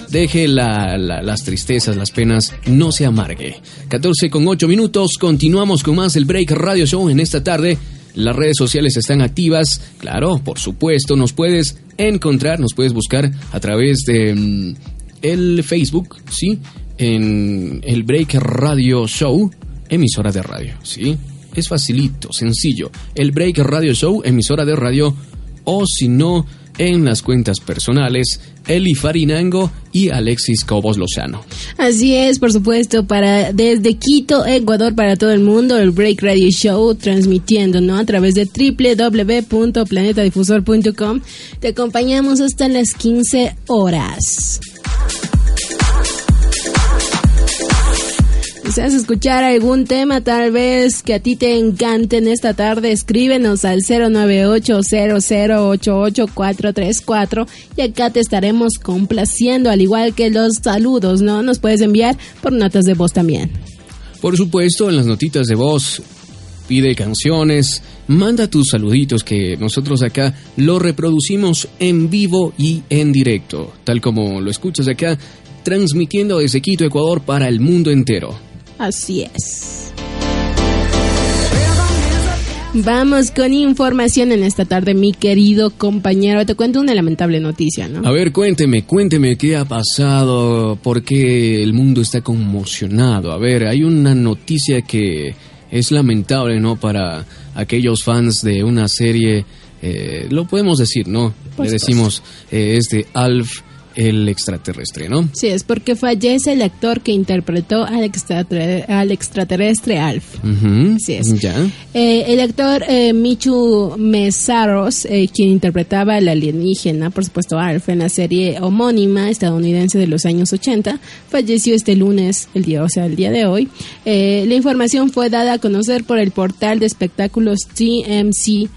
Deje la- la- las tristezas, las penas, no se amargue. 14 con 8 minutos, continuamos con más el Break Radio Show en esta tarde. Las redes sociales están activas, claro, por supuesto, nos puedes encontrar, nos puedes buscar a través de mm, el Facebook, ¿sí? En el Break Radio Show, emisora de radio, ¿sí? Es facilito, sencillo. El Break Radio Show, emisora de radio, o si no, en las cuentas personales, Eli Farinango y Alexis Cobos Lozano. Así es, por supuesto, para desde Quito, Ecuador, para todo el mundo, el Break Radio Show transmitiendo, ¿no? A través de www.planetadifusor.com. Te acompañamos hasta las 15 horas. ¿Deseas escuchar algún tema tal vez que a ti te encante en esta tarde? Escríbenos al 098-0088-434 y acá te estaremos complaciendo, al igual que los saludos, ¿no? Nos puedes enviar por notas de voz también. Por supuesto, en las notitas de voz, pide canciones, manda tus saluditos que nosotros acá lo reproducimos en vivo y en directo, tal como lo escuchas acá, transmitiendo desde Quito, Ecuador, para el mundo entero. Así es. Vamos con información en esta tarde, mi querido compañero. Te cuento una lamentable noticia, ¿no? A ver, cuénteme, cuénteme qué ha pasado, por qué el mundo está conmocionado. A ver, hay una noticia que es lamentable, ¿no? Para aquellos fans de una serie, eh, lo podemos decir, ¿no? Le decimos, eh, es de Alf el extraterrestre, ¿no? Sí, es porque fallece el actor que interpretó al, al extraterrestre Alf. Así es. Ya. Eh, el actor eh, Michu Mesaros, eh, quien interpretaba al alienígena, por supuesto Alf, en la serie homónima estadounidense de los años 80, falleció este lunes, el día, o sea, el día de hoy. la información fue dada a conocer por el portal de espectáculos TMC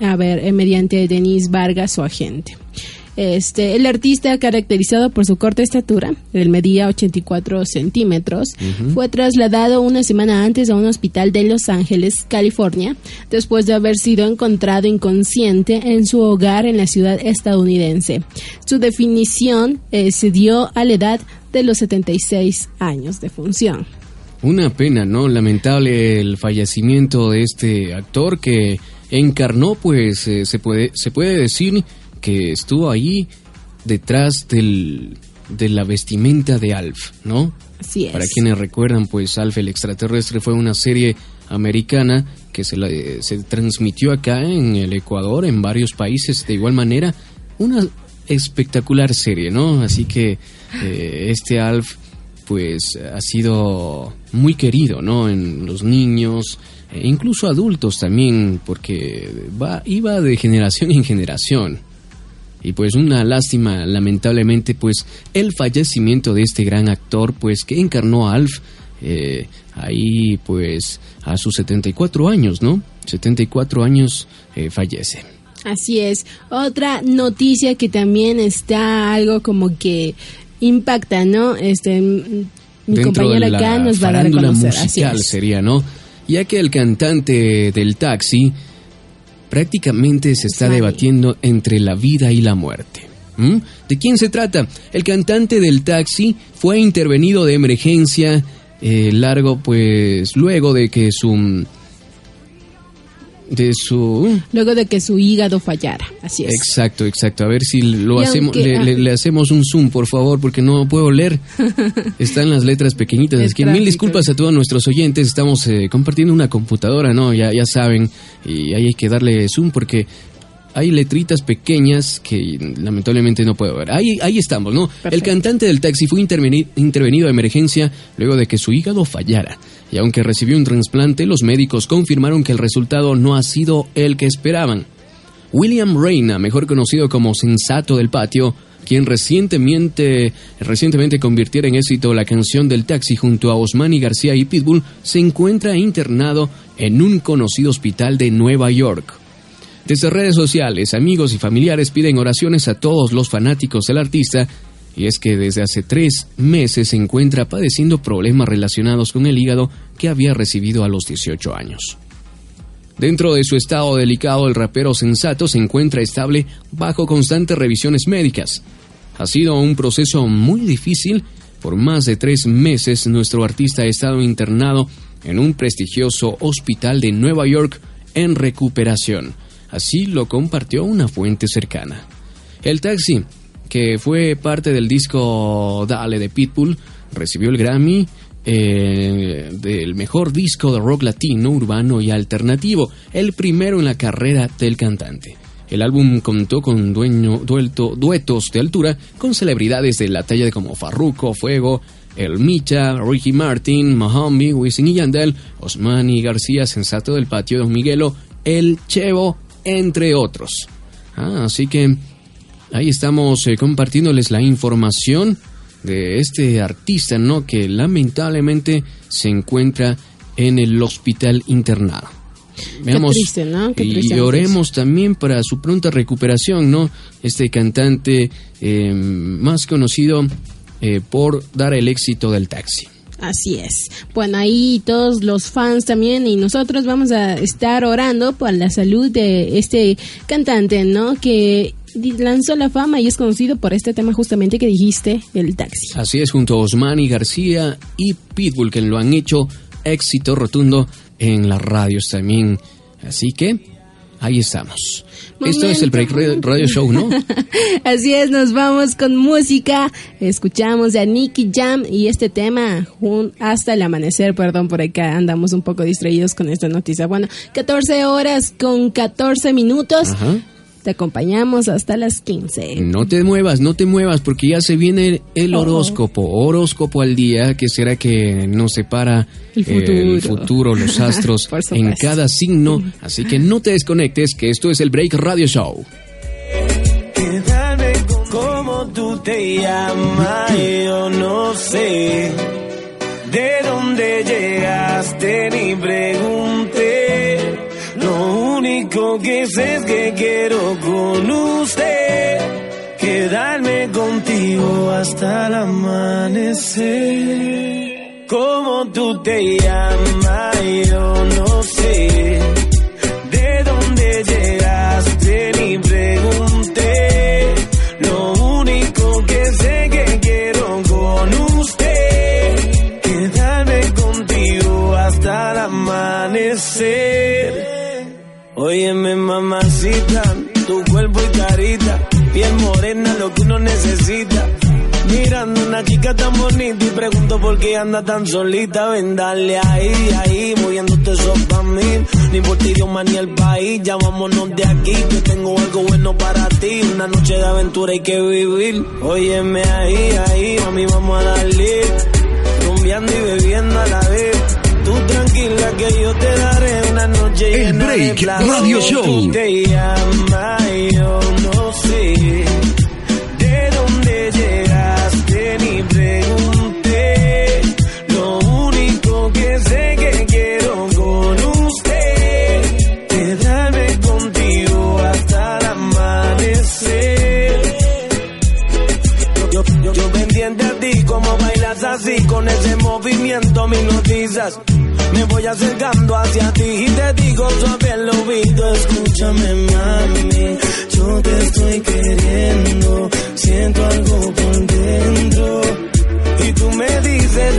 a ver, mediante Denise Vargas, su agente. Este, el artista, caracterizado por su corta estatura, él medía 84 centímetros, fue trasladado una semana antes a un hospital de Los Ángeles, California, después de haber sido encontrado inconsciente en su hogar en la ciudad estadounidense. Su definición eh, se dio a la edad de los 76 años de función. Una pena, ¿no? Lamentable el fallecimiento de este actor que encarnó, pues eh, se, puede, se puede decir que estuvo ahí detrás del, de la vestimenta de Alf, ¿no? Así es. Para quienes recuerdan, pues Alf el extraterrestre fue una serie americana que se, se transmitió acá en el Ecuador, en varios países de igual manera. Una espectacular serie, ¿no? Así que eh, este Alf pues ha sido muy querido, ¿no? En los niños, e incluso adultos también, porque va, iba de generación en generación. Y pues una lástima, lamentablemente, pues el fallecimiento de este gran actor, pues que encarnó a Alf, eh, ahí pues a sus 74 años, ¿no? 74 años eh, fallece. Así es. Otra noticia que también está algo como que impacta, ¿no? Este, mi compañera acá nos va a dar a conocer. musical sería, ¿no? Ya que el cantante del taxi prácticamente se está debatiendo entre la vida y la muerte. ¿Mm? ¿De quién se trata? El cantante del taxi fue intervenido de emergencia eh, largo, pues luego de que su de su luego de que su hígado fallara así es. Exacto exacto. A ver si lo hacemos le, hacemos un zoom por favor porque no puedo leer. (laughs) Están las letras pequeñitas es que mil disculpas a todos nuestros oyentes. Estamos eh, compartiendo una computadora no ya ya saben y ahí hay que darle zoom porque hay letritas pequeñas que lamentablemente no puedo ver. Ahí, ahí estamos, ¿no? El cantante del taxi fue intervenido de emergencia luego de que su hígado fallara. Y aunque recibió un trasplante, los médicos confirmaron que el resultado no ha sido el que esperaban. William Reina, mejor conocido como Sensato del Patio, quien recientemente, recientemente convirtiera en éxito la canción del taxi junto a Osmani García y Pitbull, se encuentra internado en un conocido hospital de Nueva York. Desde redes sociales, amigos y familiares piden oraciones a todos los fanáticos del artista, y es que desde hace tres meses se encuentra padeciendo problemas relacionados con el hígado que había recibido a los 18 años. Dentro de su estado delicado, el rapero sensato se encuentra estable bajo constantes revisiones médicas. Ha sido un proceso muy difícil. Por más de tres meses, nuestro artista ha estado internado en un prestigioso hospital de Nueva York en recuperación. Así lo compartió una fuente cercana. El taxi, que fue parte del disco Dale de Pitbull, recibió el Grammy eh, del mejor disco de rock latino, urbano y alternativo, el primero en la carrera del cantante. El álbum contó con dueño, duetos de altura con celebridades de la talla de como Farruko, Fuego, El Micha, Ricky Martin, Mahomi, Wisin y Yandel, Osmani García, Sensato del Patio, Don Miguelo, El Chevo, entre otros. Ah, así que ahí estamos eh, compartiéndoles la información de este artista, ¿no? Que lamentablemente se encuentra en el hospital internado. Veamos, triste, ¿no? y oremos también para su pronta recuperación, ¿no? Este cantante eh, más conocido eh, por dar el éxito del taxi. Así es. Bueno, ahí todos los fans también y nosotros vamos a estar orando por la salud de este cantante, ¿no? Que lanzó la fama y es conocido por este tema justamente que dijiste, el taxi. Así es, junto a Osmani García y Pitbull, que lo han hecho éxito rotundo en las radios también. Así que ahí estamos. Esto es el Break Radio Show, ¿no? (laughs) Así es, nos vamos con música. Escuchamos a Nicky Jam y este tema hasta el amanecer. Perdón, por acá andamos un poco distraídos con esta noticia. Bueno, 14 horas con 14 minutos. Ajá. Te acompañamos hasta las 15. No te muevas, no te muevas, porque ya se viene el horóscopo. Horóscopo al día, que será que nos separa el futuro, el futuro los (laughs) astros en cada signo. Así que no te desconectes, que esto es el Break Radio Show. Quédame como tú te llamas, yo no sé de dónde llegaste ni pregunté. Único que sé es que quiero con usted quedarme contigo hasta el amanecer. Como tú te llamas, yo no sé. De dónde llegaste ni Óyeme, mamacita, tu cuerpo y carita, piel morena, lo que uno necesita. Mirando una chica tan bonita y pregunto por qué anda tan solita. Ven, dale ahí, ahí, moviéndote eso pa' mí. Ni por ti, Dios ni el país, ya vámonos de aquí. Que tengo algo bueno para ti. Una noche de aventura hay que vivir. Óyeme ahí, ahí, mami, vamos a darle. Rumbeando y bebiendo a la vez tranquila que yo te daré una noche El Break Radio Show. Te llama, yo no sé de dónde llegaste ni pregunté. Lo único que sé que quiero con usted quedarme contigo hasta el amanecer. Yo, yo, yo pendiente a ti como bailas así con ese movimiento mis noticias me voy acercando hacia ti y te digo suave el oído, escúchame mami, yo te estoy queriendo, siento algo por dentro. Y tú me dices,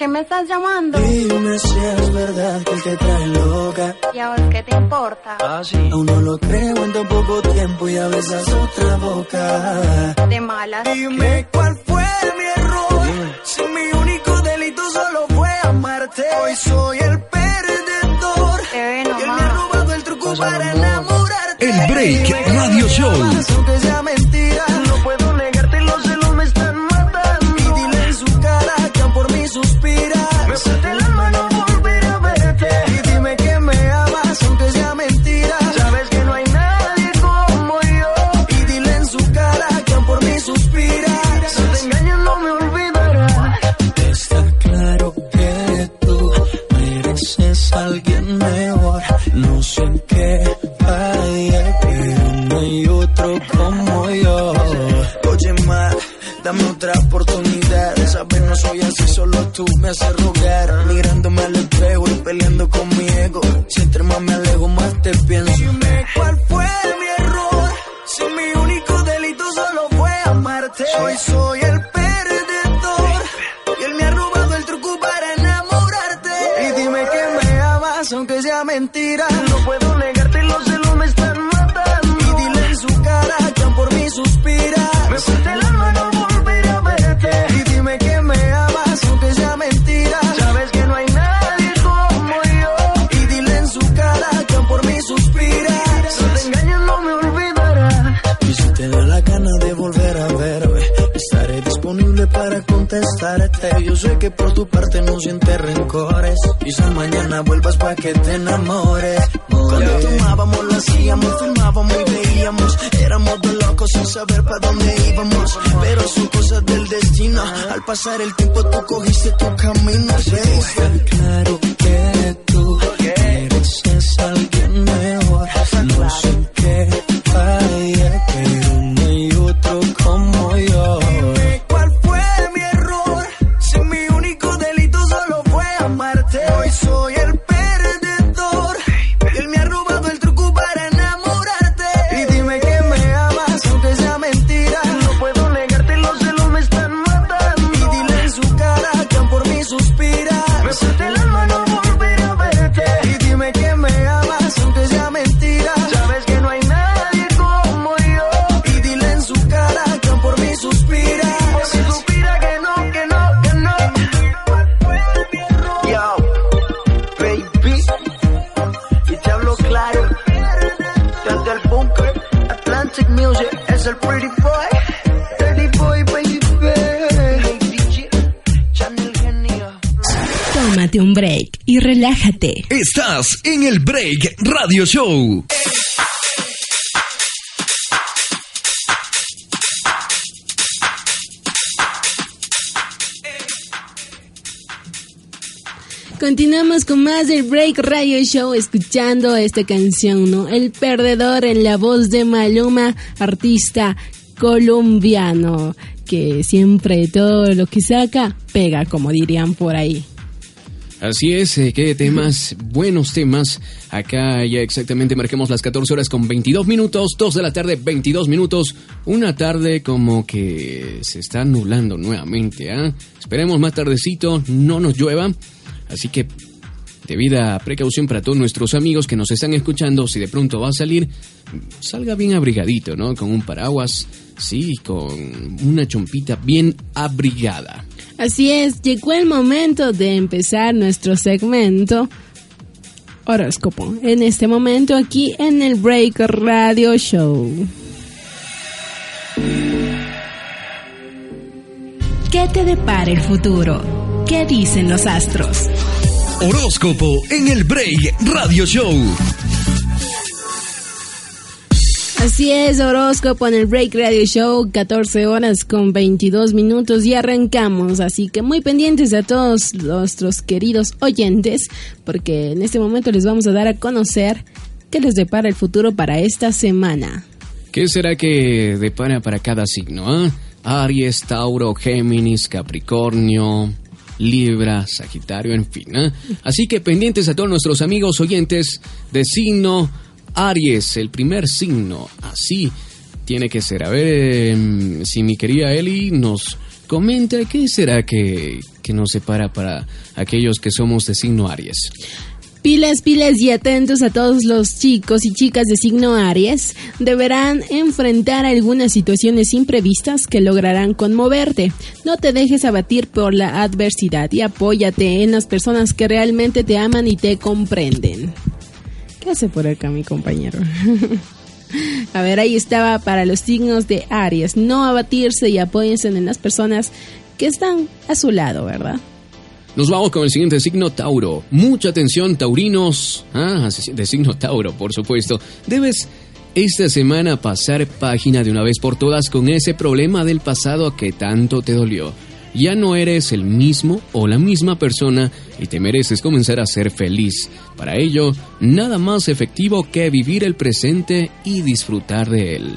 qué me estás llamando? Dime si es verdad que te trae loca. ¿Y a vos qué te importa? Aún no lo creo en tan poco tiempo y a besas otra boca. De malas. Dime cuál fue mi error. Si mi único delito solo fue amarte. Hoy soy el perdedor. Te Y él me ha robado el truco para enamorarte. El Break Radio Show. Sea mentira. No puedo Yo sé que por tu parte no sientes rencores. Quizás mañana vuelvas para que te enamores. Cuando tomábamos, lo hacíamos, fumábamos y veíamos. Éramos dos locos sin saber para dónde íbamos. Pero son cosas del destino. Al pasar el tiempo, tú cogiste tu camino. baby. Claro que Tómate un break y relájate. Estás en el Break Radio Show. Continuamos con más del Break Radio Show escuchando esta canción, ¿no? El perdedor en la voz de Maluma, artista colombiano, que siempre todo lo que saca pega, como dirían por ahí. Así es, eh, qué temas, buenos temas. Acá ya exactamente marquemos las 14 horas con 22 minutos, 2 de la tarde, 22 minutos. Una tarde como que se está nublando nuevamente, ¿ah? Esperemos más tardecito, no nos llueva. Así que, debida precaución para todos nuestros amigos que nos están escuchando, si de pronto va a salir, salga bien abrigadito, ¿no? Con un paraguas, sí, con una chompita bien abrigada. Así es, llegó el momento de empezar nuestro segmento horóscopo. En este momento aquí en el Break Radio Show. ¿Qué te depara el futuro? ¿Qué dicen los astros? Horóscopo en el Break Radio Show. Así es, horóscopo en el Break Radio Show, 14 horas con 22 minutos y arrancamos. Así que muy pendientes a todos nuestros queridos oyentes, porque en este momento les vamos a dar a conocer qué les depara el futuro para esta semana. ¿Qué será que depara para cada signo? ah? Aries, Tauro, Géminis, Capricornio, Libra, Sagitario, en fin. ¿ah? Así que pendientes a todos nuestros amigos oyentes de signo Aries, el primer signo. Así tiene que ser. A ver em, si mi querida Eli nos comenta qué será que, que nos separa para aquellos que somos de signo Aries. Pilas, pilas y atentos a todos los chicos y chicas de signo Aries. Deberán enfrentar algunas situaciones imprevistas que lograrán conmoverte. No te dejes abatir por la adversidad y apóyate en las personas que realmente te aman y te comprenden. ¿Qué hace por acá mi compañero? (laughs) A ver, ahí estaba para los signos de Aries. No abatirse y apóyense en las personas que están a su lado, ¿verdad? Nos vamos con el siguiente signo Tauro. Mucha atención, taurinos. Ah, de signo Tauro, por supuesto. Debes esta semana pasar página de una vez por todas con ese problema del pasado que tanto te dolió. Ya no eres el mismo o la misma persona y te mereces comenzar a ser feliz. Para ello, nada más efectivo que vivir el presente y disfrutar de él.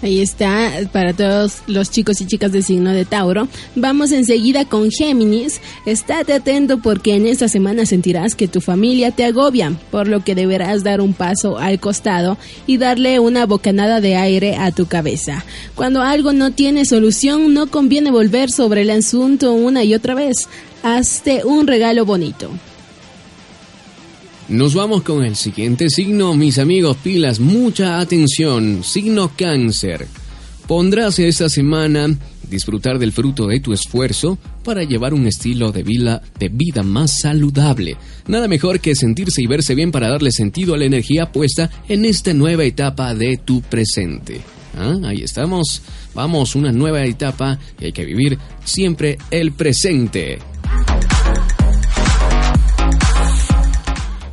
Ahí está para todos los chicos y chicas de signo de Tauro. Vamos enseguida con Géminis. Estate atento porque en esta semana sentirás que tu familia te agobia, por lo que deberás dar un paso al costado y darle una bocanada de aire a tu cabeza. Cuando algo no tiene solución, no conviene volver sobre el asunto una y otra vez. Hazte un regalo bonito. Nos vamos con el siguiente signo, mis amigos, pilas, mucha atención, signo cáncer. Pondrás esta semana disfrutar del fruto de tu esfuerzo para llevar un estilo de vida, de vida más saludable. Nada mejor que sentirse y verse bien para darle sentido a la energía puesta en esta nueva etapa de tu presente. Ah, ahí estamos. Vamos, una nueva etapa y hay que vivir siempre el presente.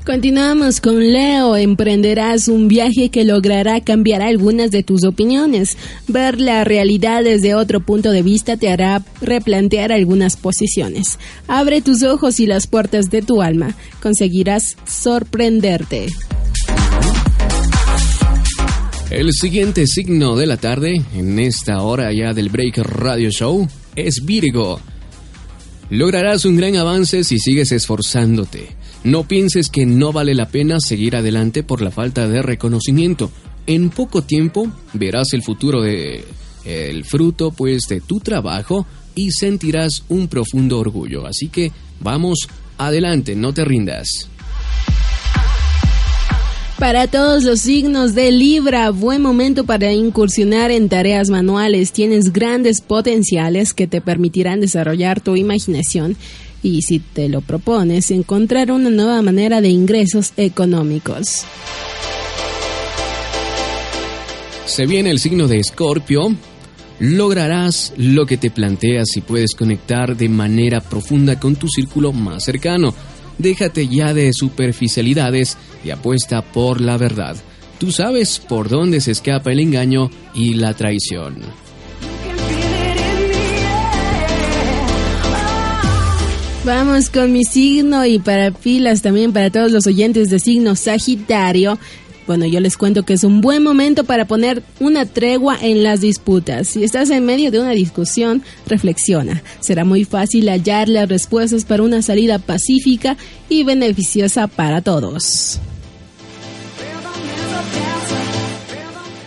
Continuamos con Leo. Emprenderás un viaje que logrará cambiar algunas de tus opiniones. Ver la realidad desde otro punto de vista te hará replantear algunas posiciones. Abre tus ojos y las puertas de tu alma. Conseguirás sorprenderte. El siguiente signo de la tarde, en esta hora ya del Break Radio Show, es Virgo. Lograrás un gran avance si sigues esforzándote. No pienses que no vale la pena seguir adelante por la falta de reconocimiento. En poco tiempo verás el futuro de el fruto pues de tu trabajo y sentirás un profundo orgullo. Así que vamos adelante, no te rindas. Para todos los signos de Libra, buen momento para incursionar en tareas manuales. Tienes grandes potenciales que te permitirán desarrollar tu imaginación y, si te lo propones, encontrar una nueva manera de ingresos económicos. Se viene el signo de Escorpio. Lograrás lo que te planteas y puedes conectar de manera profunda con tu círculo más cercano déjate ya de superficialidades y apuesta por la verdad. Tú sabes por dónde se escapa el engaño y la traición. Vamos con mi signo y para pilas también para todos los oyentes de signo Sagitario. Bueno, yo les cuento que es un buen momento para poner una tregua en las disputas. Si estás en medio de una discusión, reflexiona. Será muy fácil hallar las respuestas para una salida pacífica y beneficiosa para todos.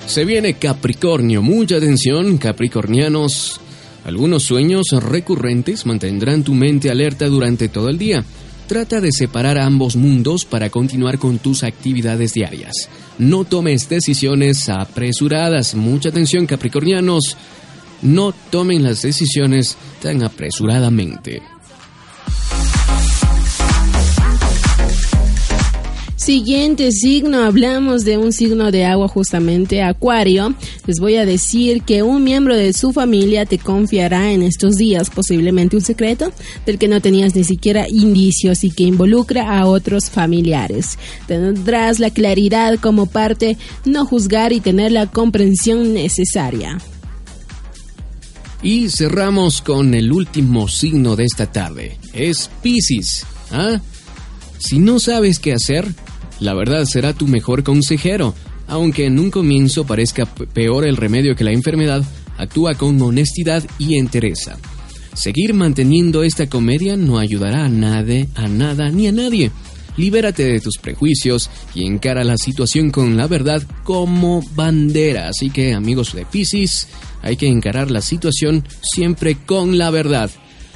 Se viene Capricornio, mucha atención, Capricornianos. Algunos sueños recurrentes mantendrán tu mente alerta durante todo el día. Trata de separar ambos mundos para continuar con tus actividades diarias. No tomes decisiones apresuradas. Mucha atención, Capricornianos. No tomen las decisiones tan apresuradamente. Siguiente signo, hablamos de un signo de agua justamente, Acuario. Les voy a decir que un miembro de su familia te confiará en estos días posiblemente un secreto del que no tenías ni siquiera indicios y que involucra a otros familiares. Tendrás la claridad como parte, no juzgar y tener la comprensión necesaria. Y cerramos con el último signo de esta tarde. Es Pisces. ¿Ah? Si no sabes qué hacer, la verdad será tu mejor consejero. Aunque en un comienzo parezca peor el remedio que la enfermedad, actúa con honestidad y entereza. Seguir manteniendo esta comedia no ayudará a nadie, a nada ni a nadie. Libérate de tus prejuicios y encara la situación con la verdad como bandera. Así que, amigos de Pisces, hay que encarar la situación siempre con la verdad.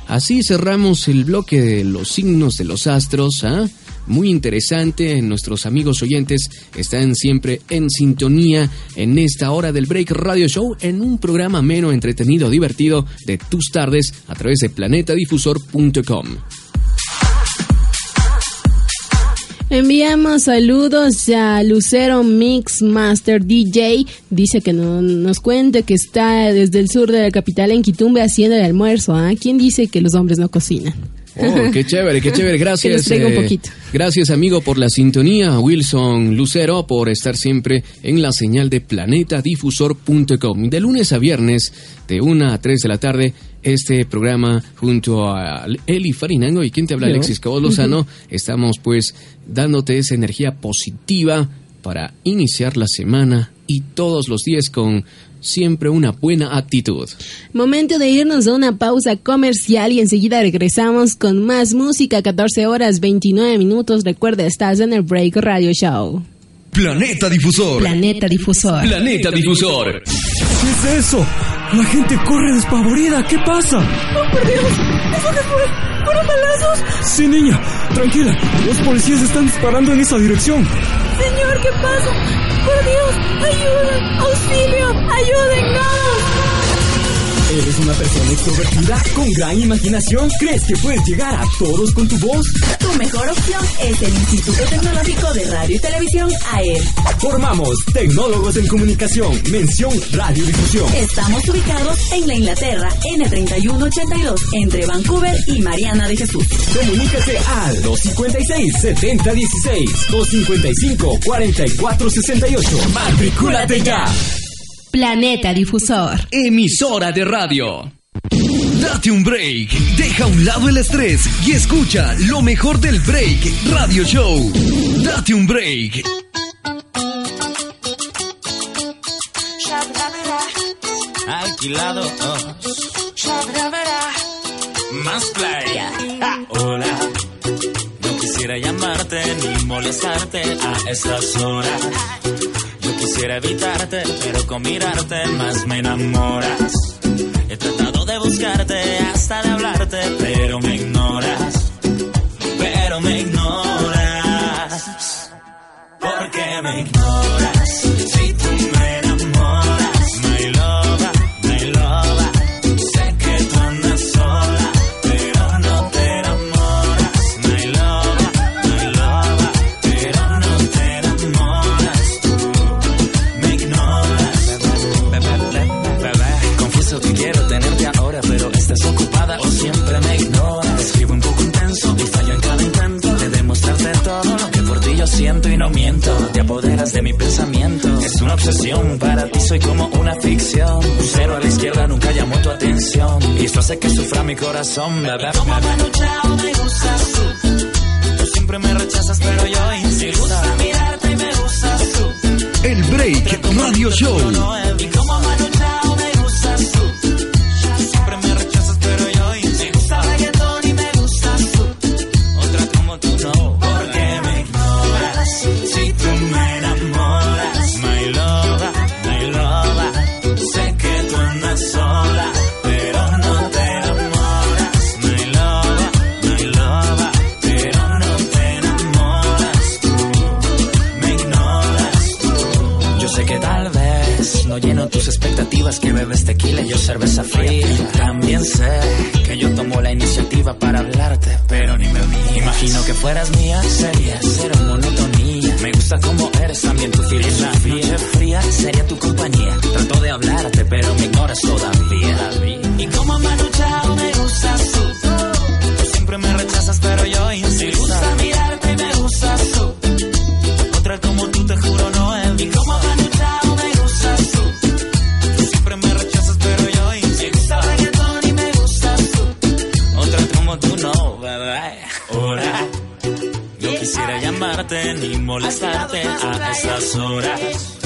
Así cerramos el bloque de los signos de los astros. ¿ah? Muy interesante. Nuestros amigos oyentes están siempre en sintonía en esta hora del Break Radio Show en un programa menos entretenido, divertido de tus tardes a través de planetadifusor.com. Enviamos saludos a Lucero Mix Master DJ. Dice que no, nos cuente que está desde el sur de la capital en Quitumbe haciendo el almuerzo. ¿ah? ¿Quién dice que los hombres no cocinan? Oh, qué chévere, qué chévere. Gracias. un eh. Gracias, amigo, por la sintonía. Wilson Lucero, por estar siempre en la señal de planetadifusor.com. De lunes a viernes, de 1 a 3 de la tarde, este programa junto a Eli Farinango y quien te habla, Alexis Cabo Lozano. Estamos, pues, dándote esa energía positiva para iniciar la semana y todos los días con siempre una buena actitud. Momento de irnos a una pausa comercial y enseguida regresamos con más música, 14 horas 29 minutos. Recuerda, estás en el Break Radio Show. Planeta Difusor. Planeta Difusor. Planeta Difusor. ¿Qué es eso? La gente corre despavorida. ¿Qué pasa? ¡Oh, por Dios! ¿Eso qué fue? ¿Fueron balazos? Sí, niña, tranquila. Los policías están disparando en esa dirección. Señor, ¿qué pasa? Por Dios, ayuda, auxilio, ayúdennos. ¿Eres una persona extrovertida con gran imaginación? ¿Crees que puedes llegar a todos con tu voz? Tu mejor opción es el Instituto Tecnológico de Radio y Televisión AER. Formamos Tecnólogos en Comunicación, mención Radiodifusión. Estamos ubicados en la Inglaterra, N3182, entre Vancouver y Mariana de Jesús. Comunícate al 256-7016, 255-4468. ¡Matricúlate ya! Planeta Difusor. Emisora de radio. Date un break, deja a un lado el estrés y escucha lo mejor del Break Radio Show. Date un break. Alquilado. Más playa. Hola. No quisiera llamarte ni molestarte a estas horas. Quisiera evitarte, pero con mirarte más me enamoras. He tratado de buscarte, hasta de hablarte, pero me ignoras. Pero me ignoras. ¿Por qué me ignoras? Si tú me enamoras, apoderas de mi pensamiento. Es una obsesión, para ti soy como una ficción. Un cero a la izquierda nunca llamó tu atención. Y esto hace que sufra mi corazón, bebé. Como Manu Chao me gustas tú. Tú siempre me rechazas, pero yo insisto. Me gusta mirarte y me gustas tú. El Break Radio Show. Y como que bebes tequila y yo cerveza fría. También sé que yo tomo la iniciativa para hablarte, pero ni me vi. Imagino que fueras mía, sería cero monotonía. Me gusta como eres, también tu filosofía. Noche fría sería tu compañía. Trato de hablarte, pero me ignoras todavía. Y como Manu Chao me gustas tú. Tú siempre me rechazas, pero yo insisto. Me gusta mirarte y me gustas tú. Otra como tú, te juro, llamarte ni molestarte a estas horas.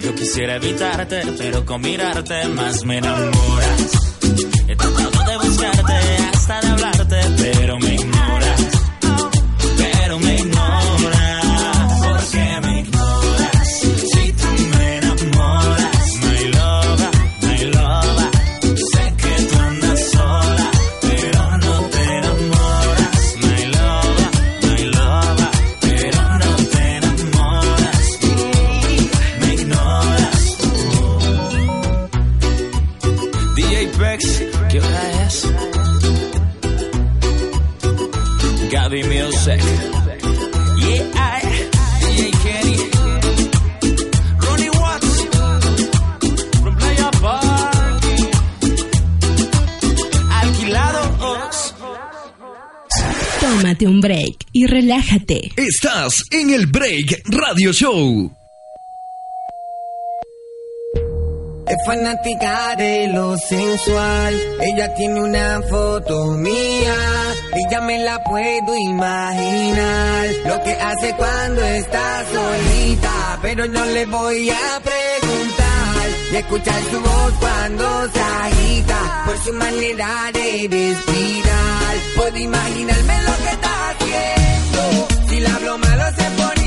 Yo quisiera evitarte, pero con mirarte más me enamoras. He tratado de buscarte, hasta de hablarte, pero y relájate. Estás en el Break Radio Show. Es fanática de lo sensual. Ella tiene una foto mía. Y ya me la puedo imaginar. Lo que hace cuando está solita. Pero no le voy a preguntar. Y escuchar su voz cuando se agita. Por su manera de respirar. Puedo imaginarme lo que está hablo malo se pone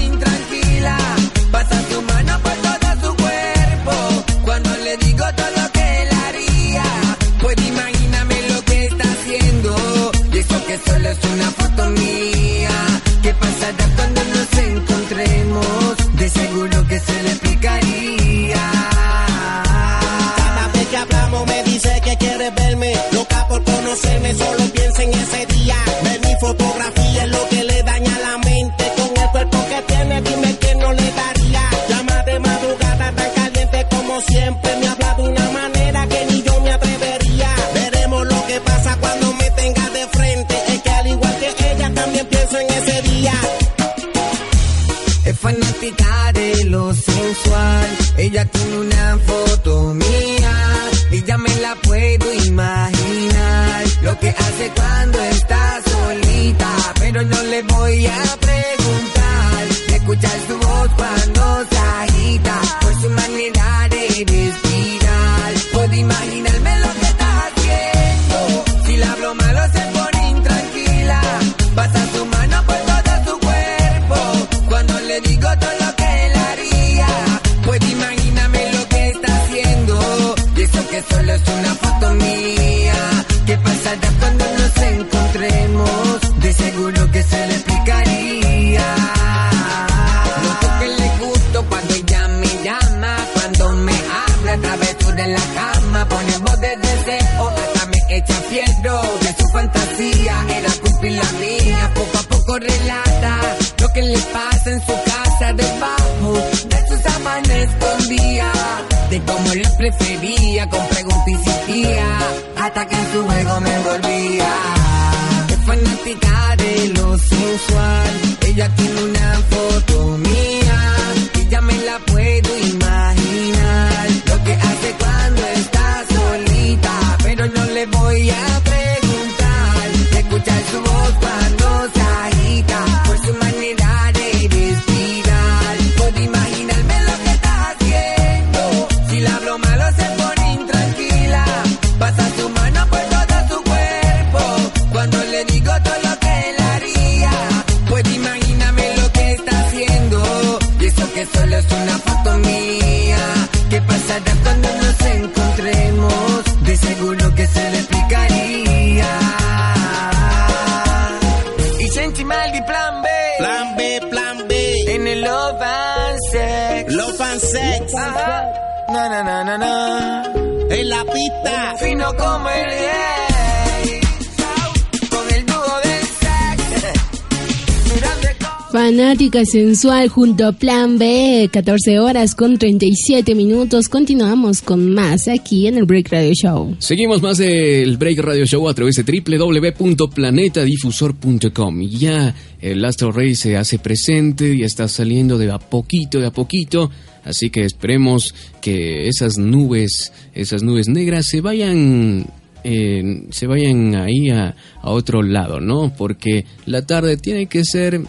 Sensual junto a Plan B, 14 horas con 37 minutos. Continuamos con más aquí en el Break Radio Show. Seguimos más del Break Radio Show a través de www.planetadifusor.com. Ya el Astro Rey se hace presente y está saliendo de a poquito, de a poquito. Así que esperemos que esas nubes, esas nubes negras se vayan eh, se vayan ahí a, a otro lado, ¿no? Porque la tarde tiene que ser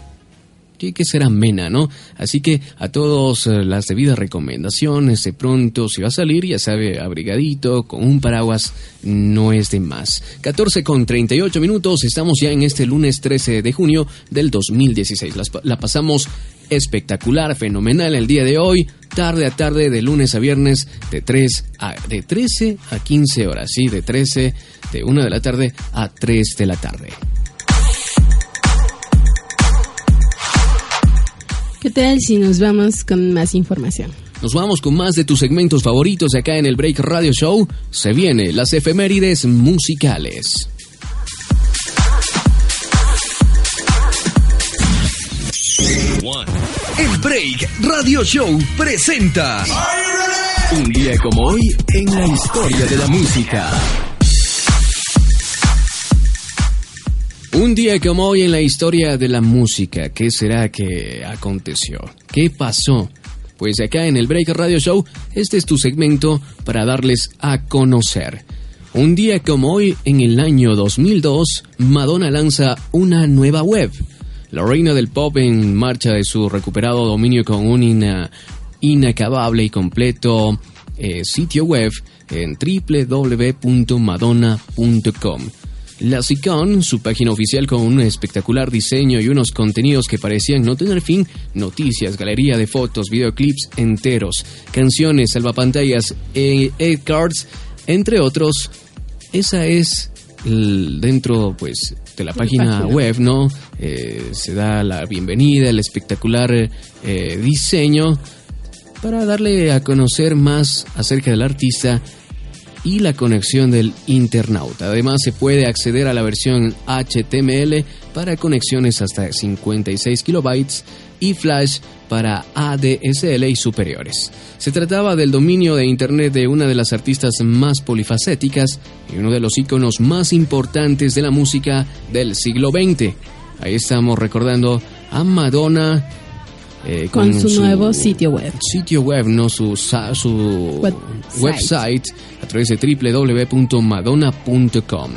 tiene que ser amena, ¿no? Así que a todos eh, las debidas recomendaciones, de pronto si va a salir, ya sabe, abrigadito, con un paraguas, no es de más. 14 con 38 minutos, estamos ya en este lunes 13 de junio del 2016. Las la pasamos espectacular, fenomenal el día de hoy, tarde a tarde, de lunes a viernes, de 3 a, de 13 a 15 horas, sí, de 13, de 1 de la tarde a 3 de la tarde. ¿Qué tal si nos vamos con más información? Nos vamos con más de tus segmentos favoritos acá en el Break Radio Show. Se viene las efemérides musicales. El Break Radio Show presenta Un día como hoy en la historia de la música. Un día como hoy en la historia de la música, ¿qué será que aconteció? ¿Qué pasó? Pues acá en el Break Radio Show, este es tu segmento para darles a conocer. Un día como hoy, en el año 2002, Madonna lanza una nueva web. La reina del pop en marcha de su recuperado dominio con un ina- inacabable y completo eh, sitio web en www.madonna.com. La Sicon, su página oficial con un espectacular diseño y unos contenidos que parecían no tener fin, noticias, galería de fotos, videoclips enteros, canciones, salvapantallas, e e cards, entre otros. Esa es dentro pues de la De la página página. web, ¿no? Eh, se da la bienvenida, el espectacular eh, diseño para darle a conocer más acerca del artista y la conexión del internauta. Además, se puede acceder a la versión HTML para conexiones hasta 56 kilobytes y Flash para ADSL y superiores. Se trataba del dominio de Internet de una de las artistas más polifacéticas y uno de los íconos más importantes de la música del siglo XX. Ahí estamos recordando a Madonna. Eh, con, su, nuevo sitio web. Sitio web, no su, su website a través de www.madonna.com.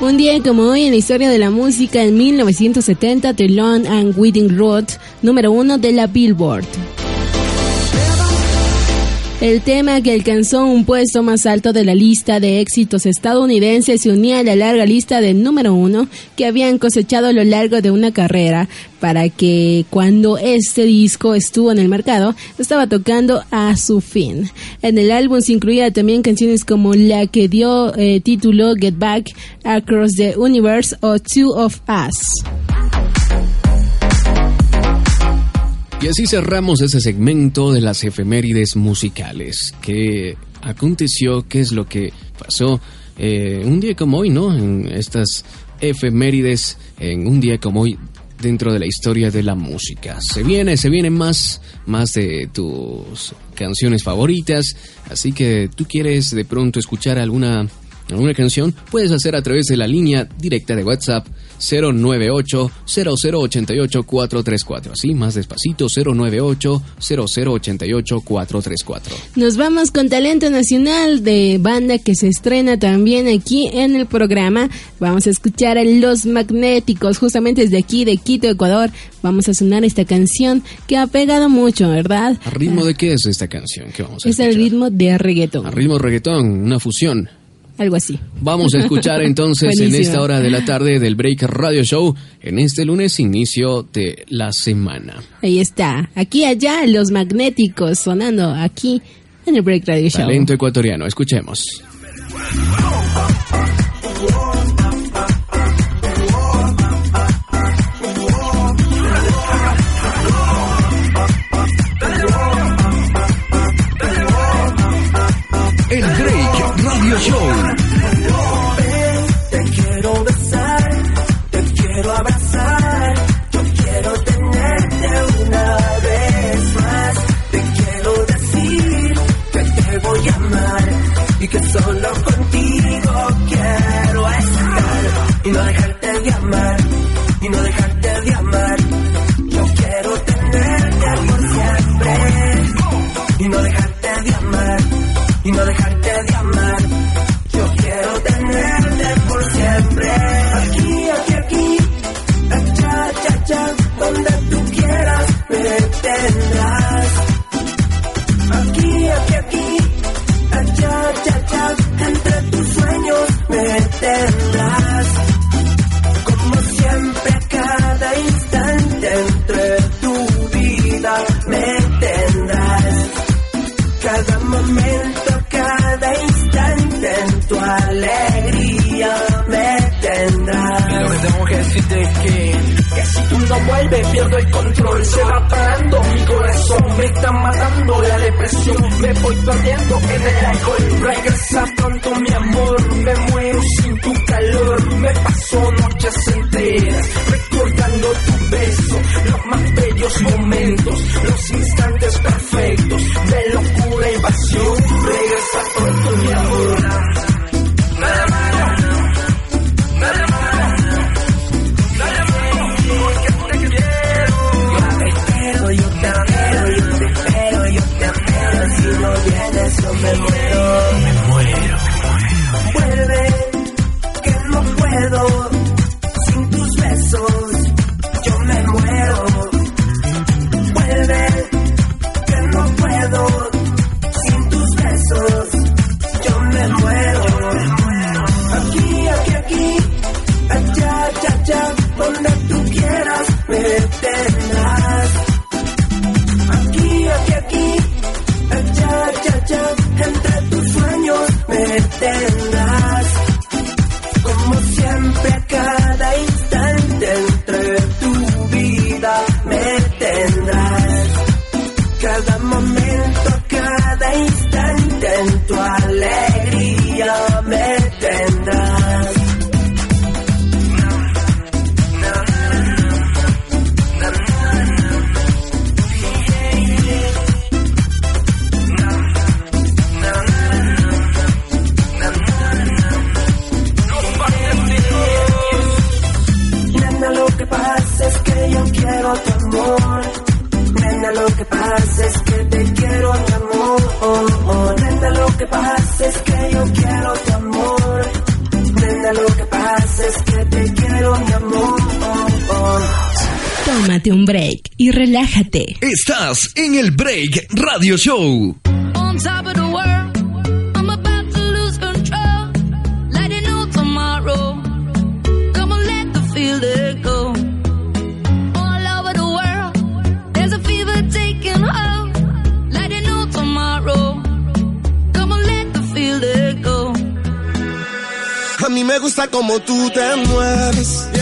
Un día como hoy en la historia de la música, en 1970, The Long and Winding Road, número uno de la Billboard. El tema que alcanzó un puesto más alto de la lista de éxitos estadounidenses se unía a la larga lista de número uno que habían cosechado a lo largo de una carrera para que cuando este disco estuvo en el mercado estaba tocando a su fin. En el álbum se incluía también canciones como la que dio eh, título Get Back, Across the Universe o Two of Us. Y así cerramos ese segmento de las efemérides musicales. ¿Qué aconteció? ¿Qué es lo que pasó eh, un día como hoy, no? En estas efemérides, en un día como hoy dentro de la historia de la música. Se viene, se viene más, más de tus canciones favoritas. Así que tú quieres de pronto escuchar alguna, alguna canción, puedes hacer a través de la línea directa de WhatsApp 098 0088 434. Así, más despacito, 098 0088 434. Nos vamos con talento nacional de banda que se estrena también aquí en el programa. Vamos a escuchar a Los Magnéticos, justamente desde aquí, de Quito, Ecuador. Vamos a sonar esta canción que ha pegado mucho, ¿verdad? ¿A ritmo de qué es esta canción? ¿Qué vamos a es el ritmo de reggaetón. A ritmo reggaetón, una fusión. Algo así. Vamos a escuchar (laughs) entonces en esta hora de la tarde del Break Radio Show, en este lunes inicio de la semana. Ahí está, aquí allá los magnéticos sonando aquí en el Break Radio Show. Talento ecuatoriano, escuchemos. Show. No vuelves pierdo el control, se va parando mi corazón, me está matando la depresión, me voy perdiendo en el alcohol. Regresa pronto mi amor, me muero sin tu calor, me paso noches enteras recordando tu beso, los más bellos momentos, los instantes perfectos de locura y pasión. Regresa pronto mi amor. Relájate. Estás en el Break Radio Show. On top of the world, I'm about to lose control. Let it know tomorrow. Come on, let the feeling go. All over the world, there's a fever taking hold. Let it know tomorrow. Come on, let the feeling go. A mí me gusta como tú te mueves.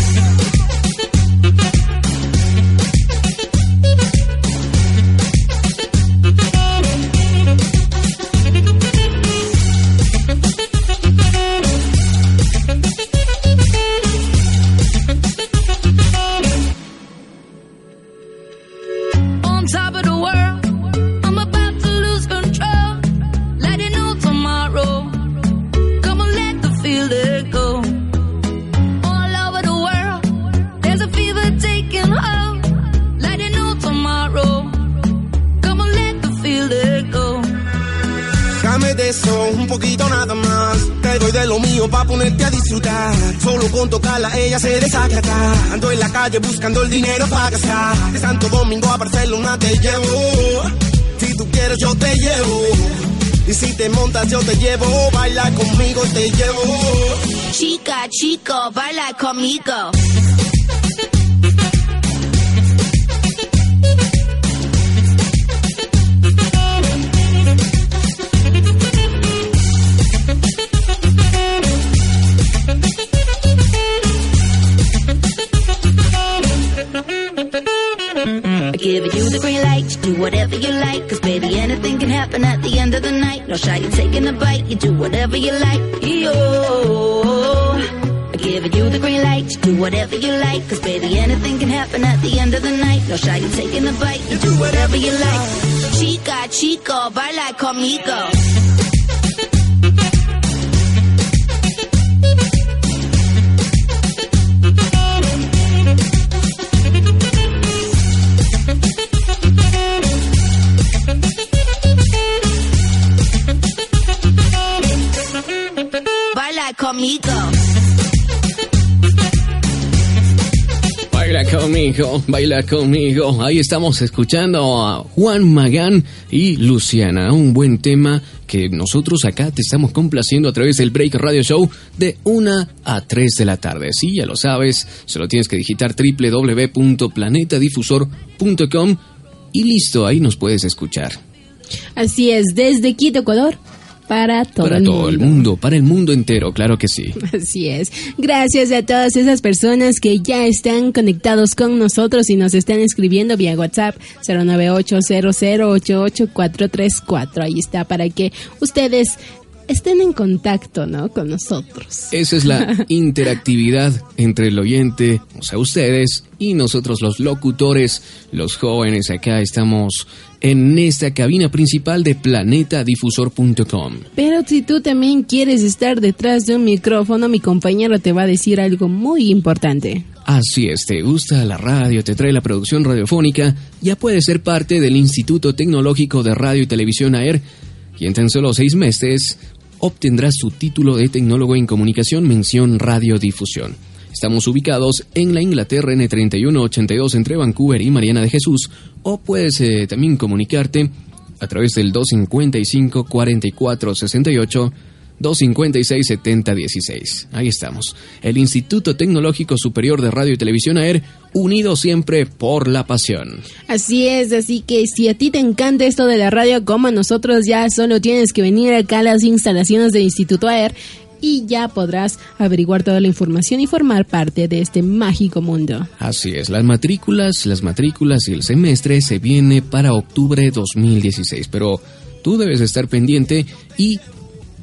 nada más. Te doy de lo mío pa' ponerte a disfrutar. Solo con tocarla ella se desacata. Ando en la calle buscando el dinero para gastar. De Santo Domingo a Barcelona te llevo. Si tú quieres yo te llevo. Y si te montas yo te llevo. Baila conmigo te llevo. Chica, chico, baila conmigo. Do whatever you like. Cause baby, anything can happen at the end of the night. No shy, you taking a bite, you do whatever you like. Yo, I give you the green light to do whatever you like. Cause baby, anything can happen at the end of the night. No shy, you taking a bite, you do whatever you like. Chica, chico, baila conmigo. Conmigo. Baila conmigo, baila conmigo. Ahí estamos escuchando a Juan Magán y Luciana. Un buen tema que nosotros acá te estamos complaciendo a través del Break Radio Show de 1 a 3 de la tarde. Sí, ya lo sabes, solo tienes que digitar www.planetadifusor.com y listo, ahí nos puedes escuchar. Así es, desde Quito, Ecuador, para todo para el todo mundo. el mundo, para el mundo entero, claro que sí. (laughs) Así es. Gracias a todas esas personas que ya están conectados con nosotros y nos están escribiendo vía WhatsApp 09800884434. Ahí está para que ustedes estén en contacto, ¿no? Con nosotros. Esa es la (laughs) interactividad entre el oyente, o sea, ustedes y nosotros los locutores, los jóvenes acá estamos en esta cabina principal de planetadifusor.com. Pero si tú también quieres estar detrás de un micrófono, mi compañero te va a decir algo muy importante. Así es, te gusta la radio, te trae la producción radiofónica, ya puedes ser parte del Instituto Tecnológico de Radio y Televisión AER y en tan solo seis meses obtendrás su título de tecnólogo en comunicación mención radiodifusión. Estamos ubicados en la Inglaterra N3182 entre Vancouver y Mariana de Jesús o puedes eh, también comunicarte a través del 255 4468 256 7016. Ahí estamos. El Instituto Tecnológico Superior de Radio y Televisión AER, unido siempre por la pasión. Así es, así que si a ti te encanta esto de la radio como a nosotros, ya solo tienes que venir acá a las instalaciones del Instituto AER y ya podrás averiguar toda la información y formar parte de este mágico mundo. Así es, las matrículas, las matrículas y el semestre se viene para octubre 2016, pero tú debes estar pendiente y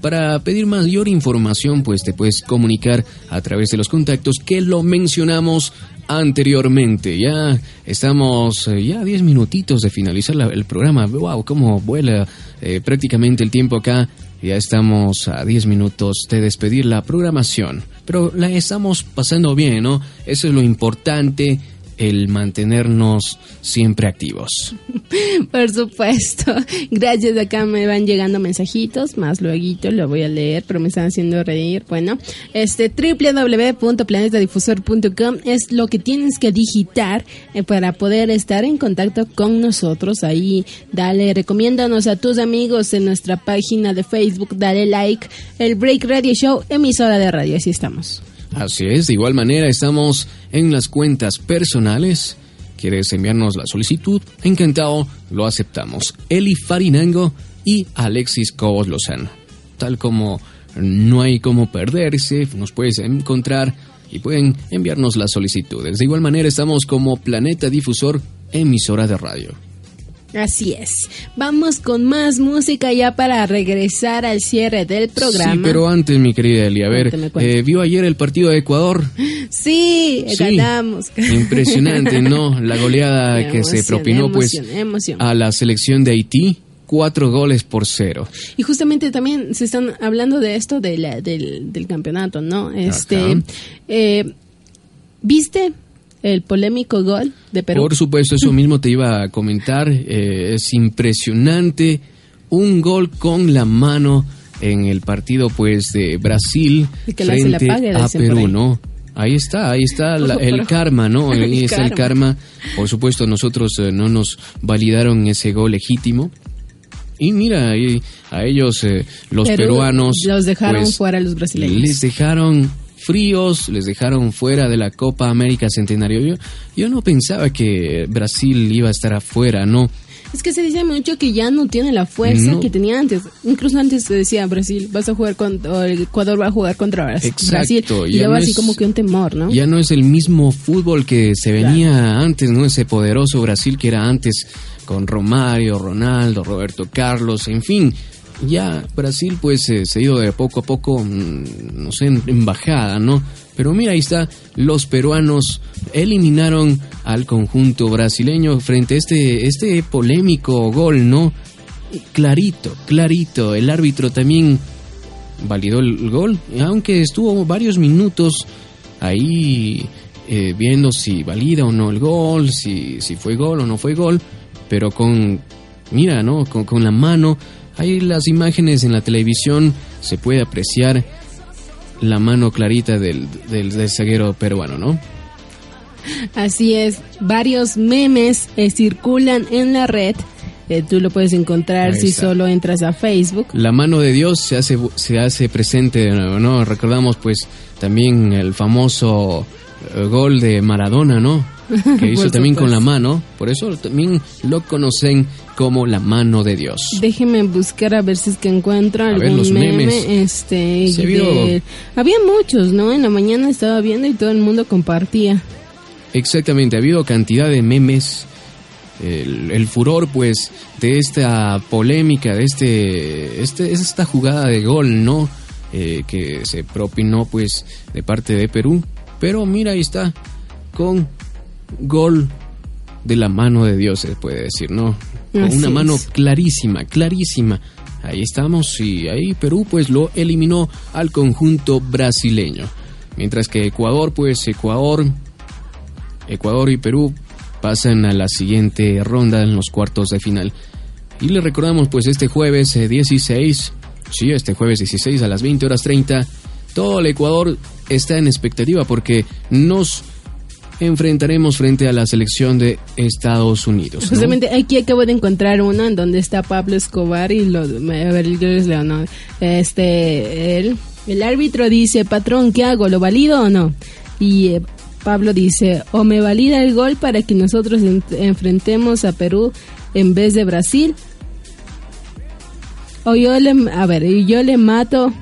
para pedir mayor información, pues te puedes comunicar a través de los contactos que lo mencionamos anteriormente. Ya estamos eh, ya a 10 minutitos de finalizar la- el programa. Wow, cómo vuela eh, prácticamente el tiempo acá. Ya estamos a 10 minutos de despedir la programación. Pero la estamos pasando bien, ¿no? Eso es lo importante, el mantenernos siempre activos. (laughs) Por supuesto. Gracias. Acá me van llegando mensajitos. Más luego lo voy a leer, pero me están haciendo reír. Bueno, este www.planetadifusor.com es lo que tienes que digitar eh, para poder estar en contacto con nosotros. Ahí, dale, recomiéndanos a tus amigos en nuestra página de Facebook. Dale like. El Break Radio Show, emisora de radio. Así estamos. Así es, de igual manera estamos en las cuentas personales. ¿Quieres enviarnos la solicitud? Encantado, lo aceptamos. Eli Farinango y Alexis Cobos Lozano. Tal como no hay como perderse, nos puedes encontrar y pueden enviarnos las solicitudes. De igual manera estamos como Planeta Difusor, emisora de radio. Así es. Vamos con más música ya para regresar al cierre del programa. Sí, pero antes, mi querida Eli, a ver, eh, ¿vio ayer el partido de Ecuador? Sí, Sí. ganamos. (laughs) Impresionante, ¿no? La goleada que se Emoción, propinó, pues, emoción, a la selección de Haití, cuatro goles por cero. Y justamente también se están hablando de esto de la- del, del campeonato, ¿no? Este, eh, ¿viste el polémico gol de Perú? Por supuesto, eso mismo te iba a comentar. eh, es impresionante un gol con la mano en el partido, pues, de Brasil que frente pague, a Perú. ¿no? Ahí está, ahí está la- el karma, ¿no? (laughs) Ahí está el karma. Por supuesto, nosotros eh, no nos validaron ese gol legítimo. Y mira, a ellos, eh, los Perú peruanos. Los dejaron pues, a los brasileños. les dejaron fríos, les dejaron fuera de la Copa América Centenario. Yo, yo no pensaba que Brasil iba a estar afuera, ¿no? Es que se dice mucho que ya no tiene la fuerza No. que tenía antes. Incluso antes se decía Brasil, vas a jugar contra, Ecuador va a jugar contra Bras- Exacto, Brasil. Y ya luego no así es- como que un temor, ¿no? Ya no es el mismo fútbol que se venía antes, ¿no? Ese poderoso Brasil que era antes con Romario, Ronaldo, Roberto Carlos, en fin. Ya Brasil pues eh, se ha ido de poco a poco, mm, no sé, en, bajada, ¿no? Pero mira, ahí está, los peruanos eliminaron al conjunto brasileño frente a este, este polémico gol, ¿no? Clarito, clarito, el árbitro también validó el gol, aunque estuvo varios minutos ahí eh, viendo si valida o no el gol, si, si fue gol o no fue gol, pero con, mira, ¿no? Con, con la mano, hay las imágenes en la televisión, se puede apreciar la mano clarita del, del, del zaguero peruano, ¿no? Así es, varios memes eh, circulan en la red. Eh, tú lo puedes encontrar Ahí si solo entras a Facebook. La mano de Dios se hace, se hace presente de nuevo, ¿no? Recordamos pues también el famoso eh, gol de Maradona, ¿no? Que hizo también con la mano, por eso también lo conocen como la mano de Dios. Déjeme buscar a ver si es que encuentro A algún ver, los meme. memes. Este, Se vio- de- Había muchos, ¿no? En la mañana estaba viendo y todo el mundo compartía. Exactamente, ha habido cantidad de memes, el, el furor pues de esta polémica, de este, este esta jugada de gol, ¿no? Eh, que se propinó pues de parte de Perú. Pero mira, ahí está, con gol de la mano de Dios, se puede decir, ¿no? Con Así una mano es. clarísima, clarísima. Ahí estamos y ahí Perú pues lo eliminó al conjunto brasileño. Mientras que Ecuador pues Ecuador Ecuador y Perú pasan a la siguiente ronda en los cuartos de final. Y les recordamos pues este jueves eh, 16, sí, este jueves 16 a las 20 horas 30, todo el Ecuador está en expectativa porque nos enfrentaremos frente a la selección de Estados Unidos. Justamente aquí acabo de encontrar uno en donde está Pablo Escobar y a ver, leo, ¿no? Este, el, el árbitro dice, patrón, ¿qué hago? ¿Lo valido o no? Y eh, Pablo dice, o me valida el gol para que nosotros en- enfrentemos a Perú en vez de Brasil, o yo le, a ver, yo le mato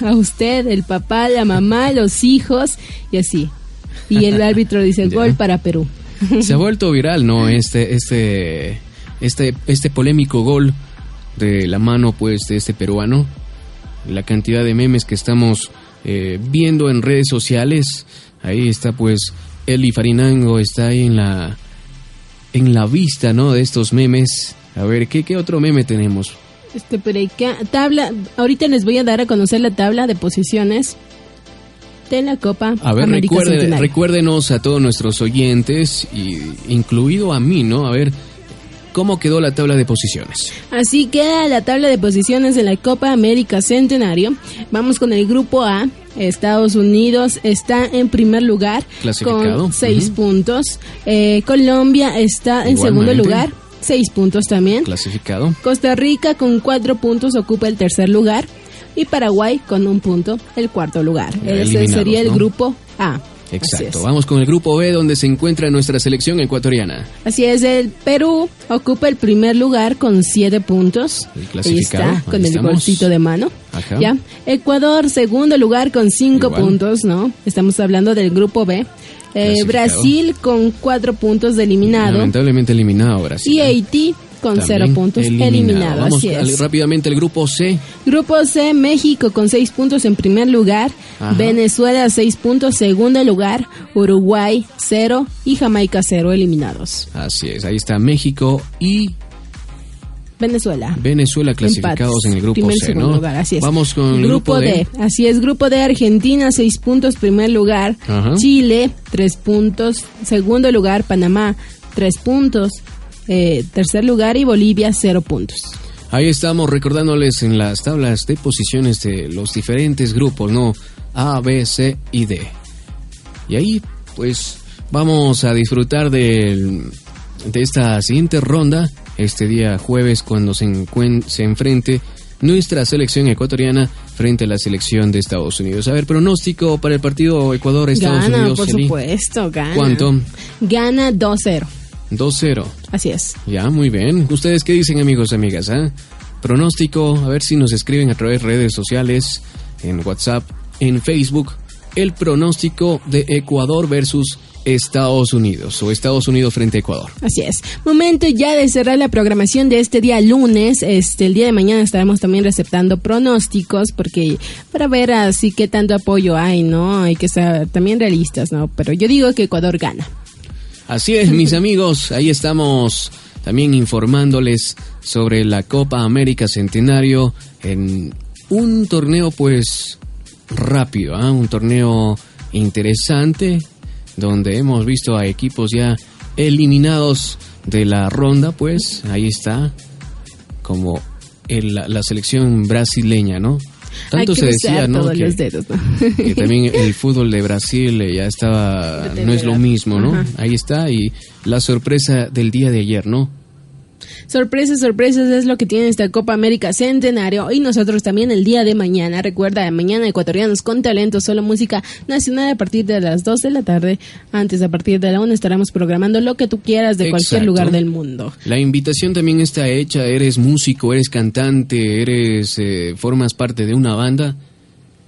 a usted, el papá, la mamá, los hijos, y así. Y el árbitro dice, gol para Perú. Se ha vuelto viral, ¿no? Este, este, este, este polémico gol de la mano, pues, de este peruano. La cantidad de memes que estamos eh, viendo en redes sociales. Ahí está, pues, Eli Farinango está ahí en la en la vista, ¿no? De estos memes. A ver, ¿qué, qué otro meme tenemos? Este, pero acá, tabla, ahorita les voy a dar a conocer la tabla de posiciones de la Copa A ver, América recuerde- recuérdenos a todos nuestros oyentes, y incluido a mí, ¿no? A ver, ¿cómo quedó la tabla de posiciones? Así queda la tabla de posiciones de la Copa América Centenario. Vamos con el grupo A. Estados Unidos está en primer lugar Clasificado. con seis puntos. Eh, Colombia está en segundo lugar, seis puntos también. Clasificado. Costa Rica con cuatro puntos ocupa el tercer lugar y Paraguay con un punto el cuarto lugar. Ya Ese sería el ¿no? grupo A. Exacto. Vamos con el grupo B, donde se encuentra nuestra selección ecuatoriana. Así es, el Perú ocupa el primer lugar con siete puntos. El Ahí está, ahí con el bolsito de mano. Ajá. Ya. Ecuador, segundo lugar con cinco Igual. puntos, ¿no? Estamos hablando del grupo B. Eh. Brasil con cuatro puntos de eliminado. Lamentablemente eliminado Brasil. Y Haití con También cero puntos eliminado. Vamos así es. rápidamente al grupo C. Grupo C, México con seis puntos en primer lugar, Ajá. Venezuela seis puntos, segundo lugar, Uruguay cero y Jamaica cero eliminados. Así es, ahí está México y Venezuela. Venezuela clasificados Empates. en el grupo Primer, C, ¿no? lugar, así es. Vamos con el grupo, D. Así es, grupo D, Argentina, seis puntos, primer lugar. Ajá. Chile, tres puntos. Segundo lugar, Panamá, tres puntos. Eh, tercer lugar y Bolivia, cero puntos. Ahí estamos recordándoles en las tablas de posiciones de los diferentes grupos, ¿no? A, B, C y D. Y ahí, pues, vamos a disfrutar del- de esta siguiente ronda, este día jueves, cuando se, se enfrente nuestra selección ecuatoriana frente a la selección de Estados Unidos. A ver, pronóstico para el partido Ecuador-Estados Gana, Unidos. por Eli. supuesto, gana. ¿Cuánto? Gana 2-0. 2-0. Así es. Ya, muy bien. ¿Ustedes qué dicen, amigos, amigas? ah? Pronóstico, a ver si nos escriben a través de redes sociales, en WhatsApp, en Facebook, el pronóstico de Ecuador versus Estados Unidos o Estados Unidos frente a Ecuador. Así es. Momento ya de cerrar la programación de este día lunes. Este, el día de mañana estaremos también receptando pronósticos porque para ver así qué tanto apoyo hay, ¿no? Hay que ser también realistas, ¿no? Pero yo digo que Ecuador gana. Así es, mis (laughs) amigos, ahí estamos también informándoles sobre la Copa América Centenario en un torneo pues rápido, ¿ah? un torneo interesante donde hemos visto a equipos ya eliminados de la ronda, pues ahí está como el- la, la selección brasileña, ¿no? Tanto hay que se decía, ¿no? todos Que- los dedos, ¿no? que también el fútbol de Brasil eh, ya estaba, no es lo mismo, ¿no? Ajá. Ahí está, y la sorpresa del día de ayer, ¿no? Sorpresas, sorpresas es lo que tiene esta Copa América Centenario y nosotros también el día de mañana. Recuerda, mañana ecuatorianos con talento, solo música nacional a partir de las 2 de la tarde. Antes, a partir de la 1 estaremos programando lo que tú quieras de cualquier lugar del mundo. La invitación también está hecha, eres músico, eres cantante, eres, eh, formas parte de una banda,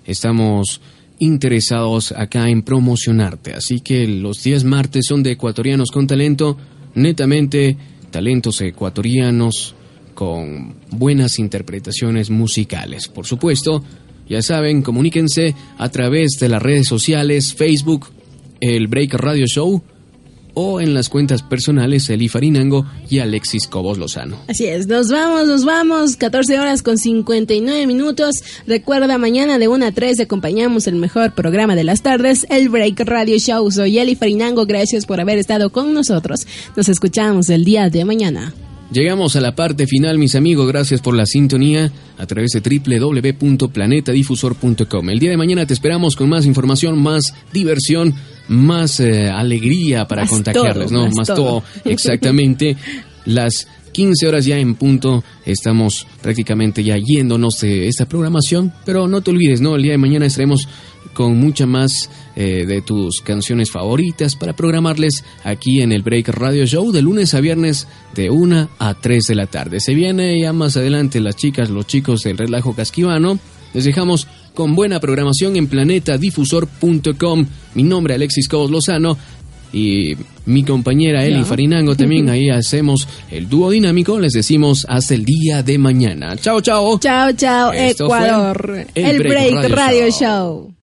estamos interesados acá en promocionarte, así que los días martes son de ecuatorianos con talento, netamente talentos ecuatorianos con buenas interpretaciones musicales. Por supuesto, ya saben, comuníquense a través de las redes sociales, Facebook, el Break Radio Show, o en las cuentas personales Eli Farinango y Alexis Cobos Lozano. Así es, nos vamos, nos vamos, 14 horas con 59 minutos. Recuerda, mañana de 1 a 3 acompañamos el mejor programa de las tardes, el Break Radio Show. Soy Eli Farinango, gracias por haber estado con nosotros. Nos escuchamos el día de mañana. Llegamos a la parte final, mis amigos. Gracias por la sintonía a través de www.planetadifusor.com. El día de mañana te esperamos con más información, más diversión, más eh, alegría para Más contagiarles, todo, ¿no? más Más todo. todo, exactamente. (laughs) Las 15 horas ya en punto, estamos prácticamente ya yéndonos de esta programación, pero no te olvides, ¿no? El día de mañana estaremos con mucha más eh, de tus canciones favoritas para programarles aquí en el Break Radio Show de lunes a viernes de 1 a 3 de la tarde. Se viene ya más adelante las chicas, los chicos del relajo casquivano. Les dejamos con buena programación en planetadifusor.com. Mi nombre es Alexis Cobos Lozano y mi compañera Eli. Farinango también (laughs) ahí hacemos el dúo dinámico. Les decimos hasta el día de mañana. Chao, chao. Chao, chao, Esto Ecuador. el El Break Break, Radio Radio Show. Show.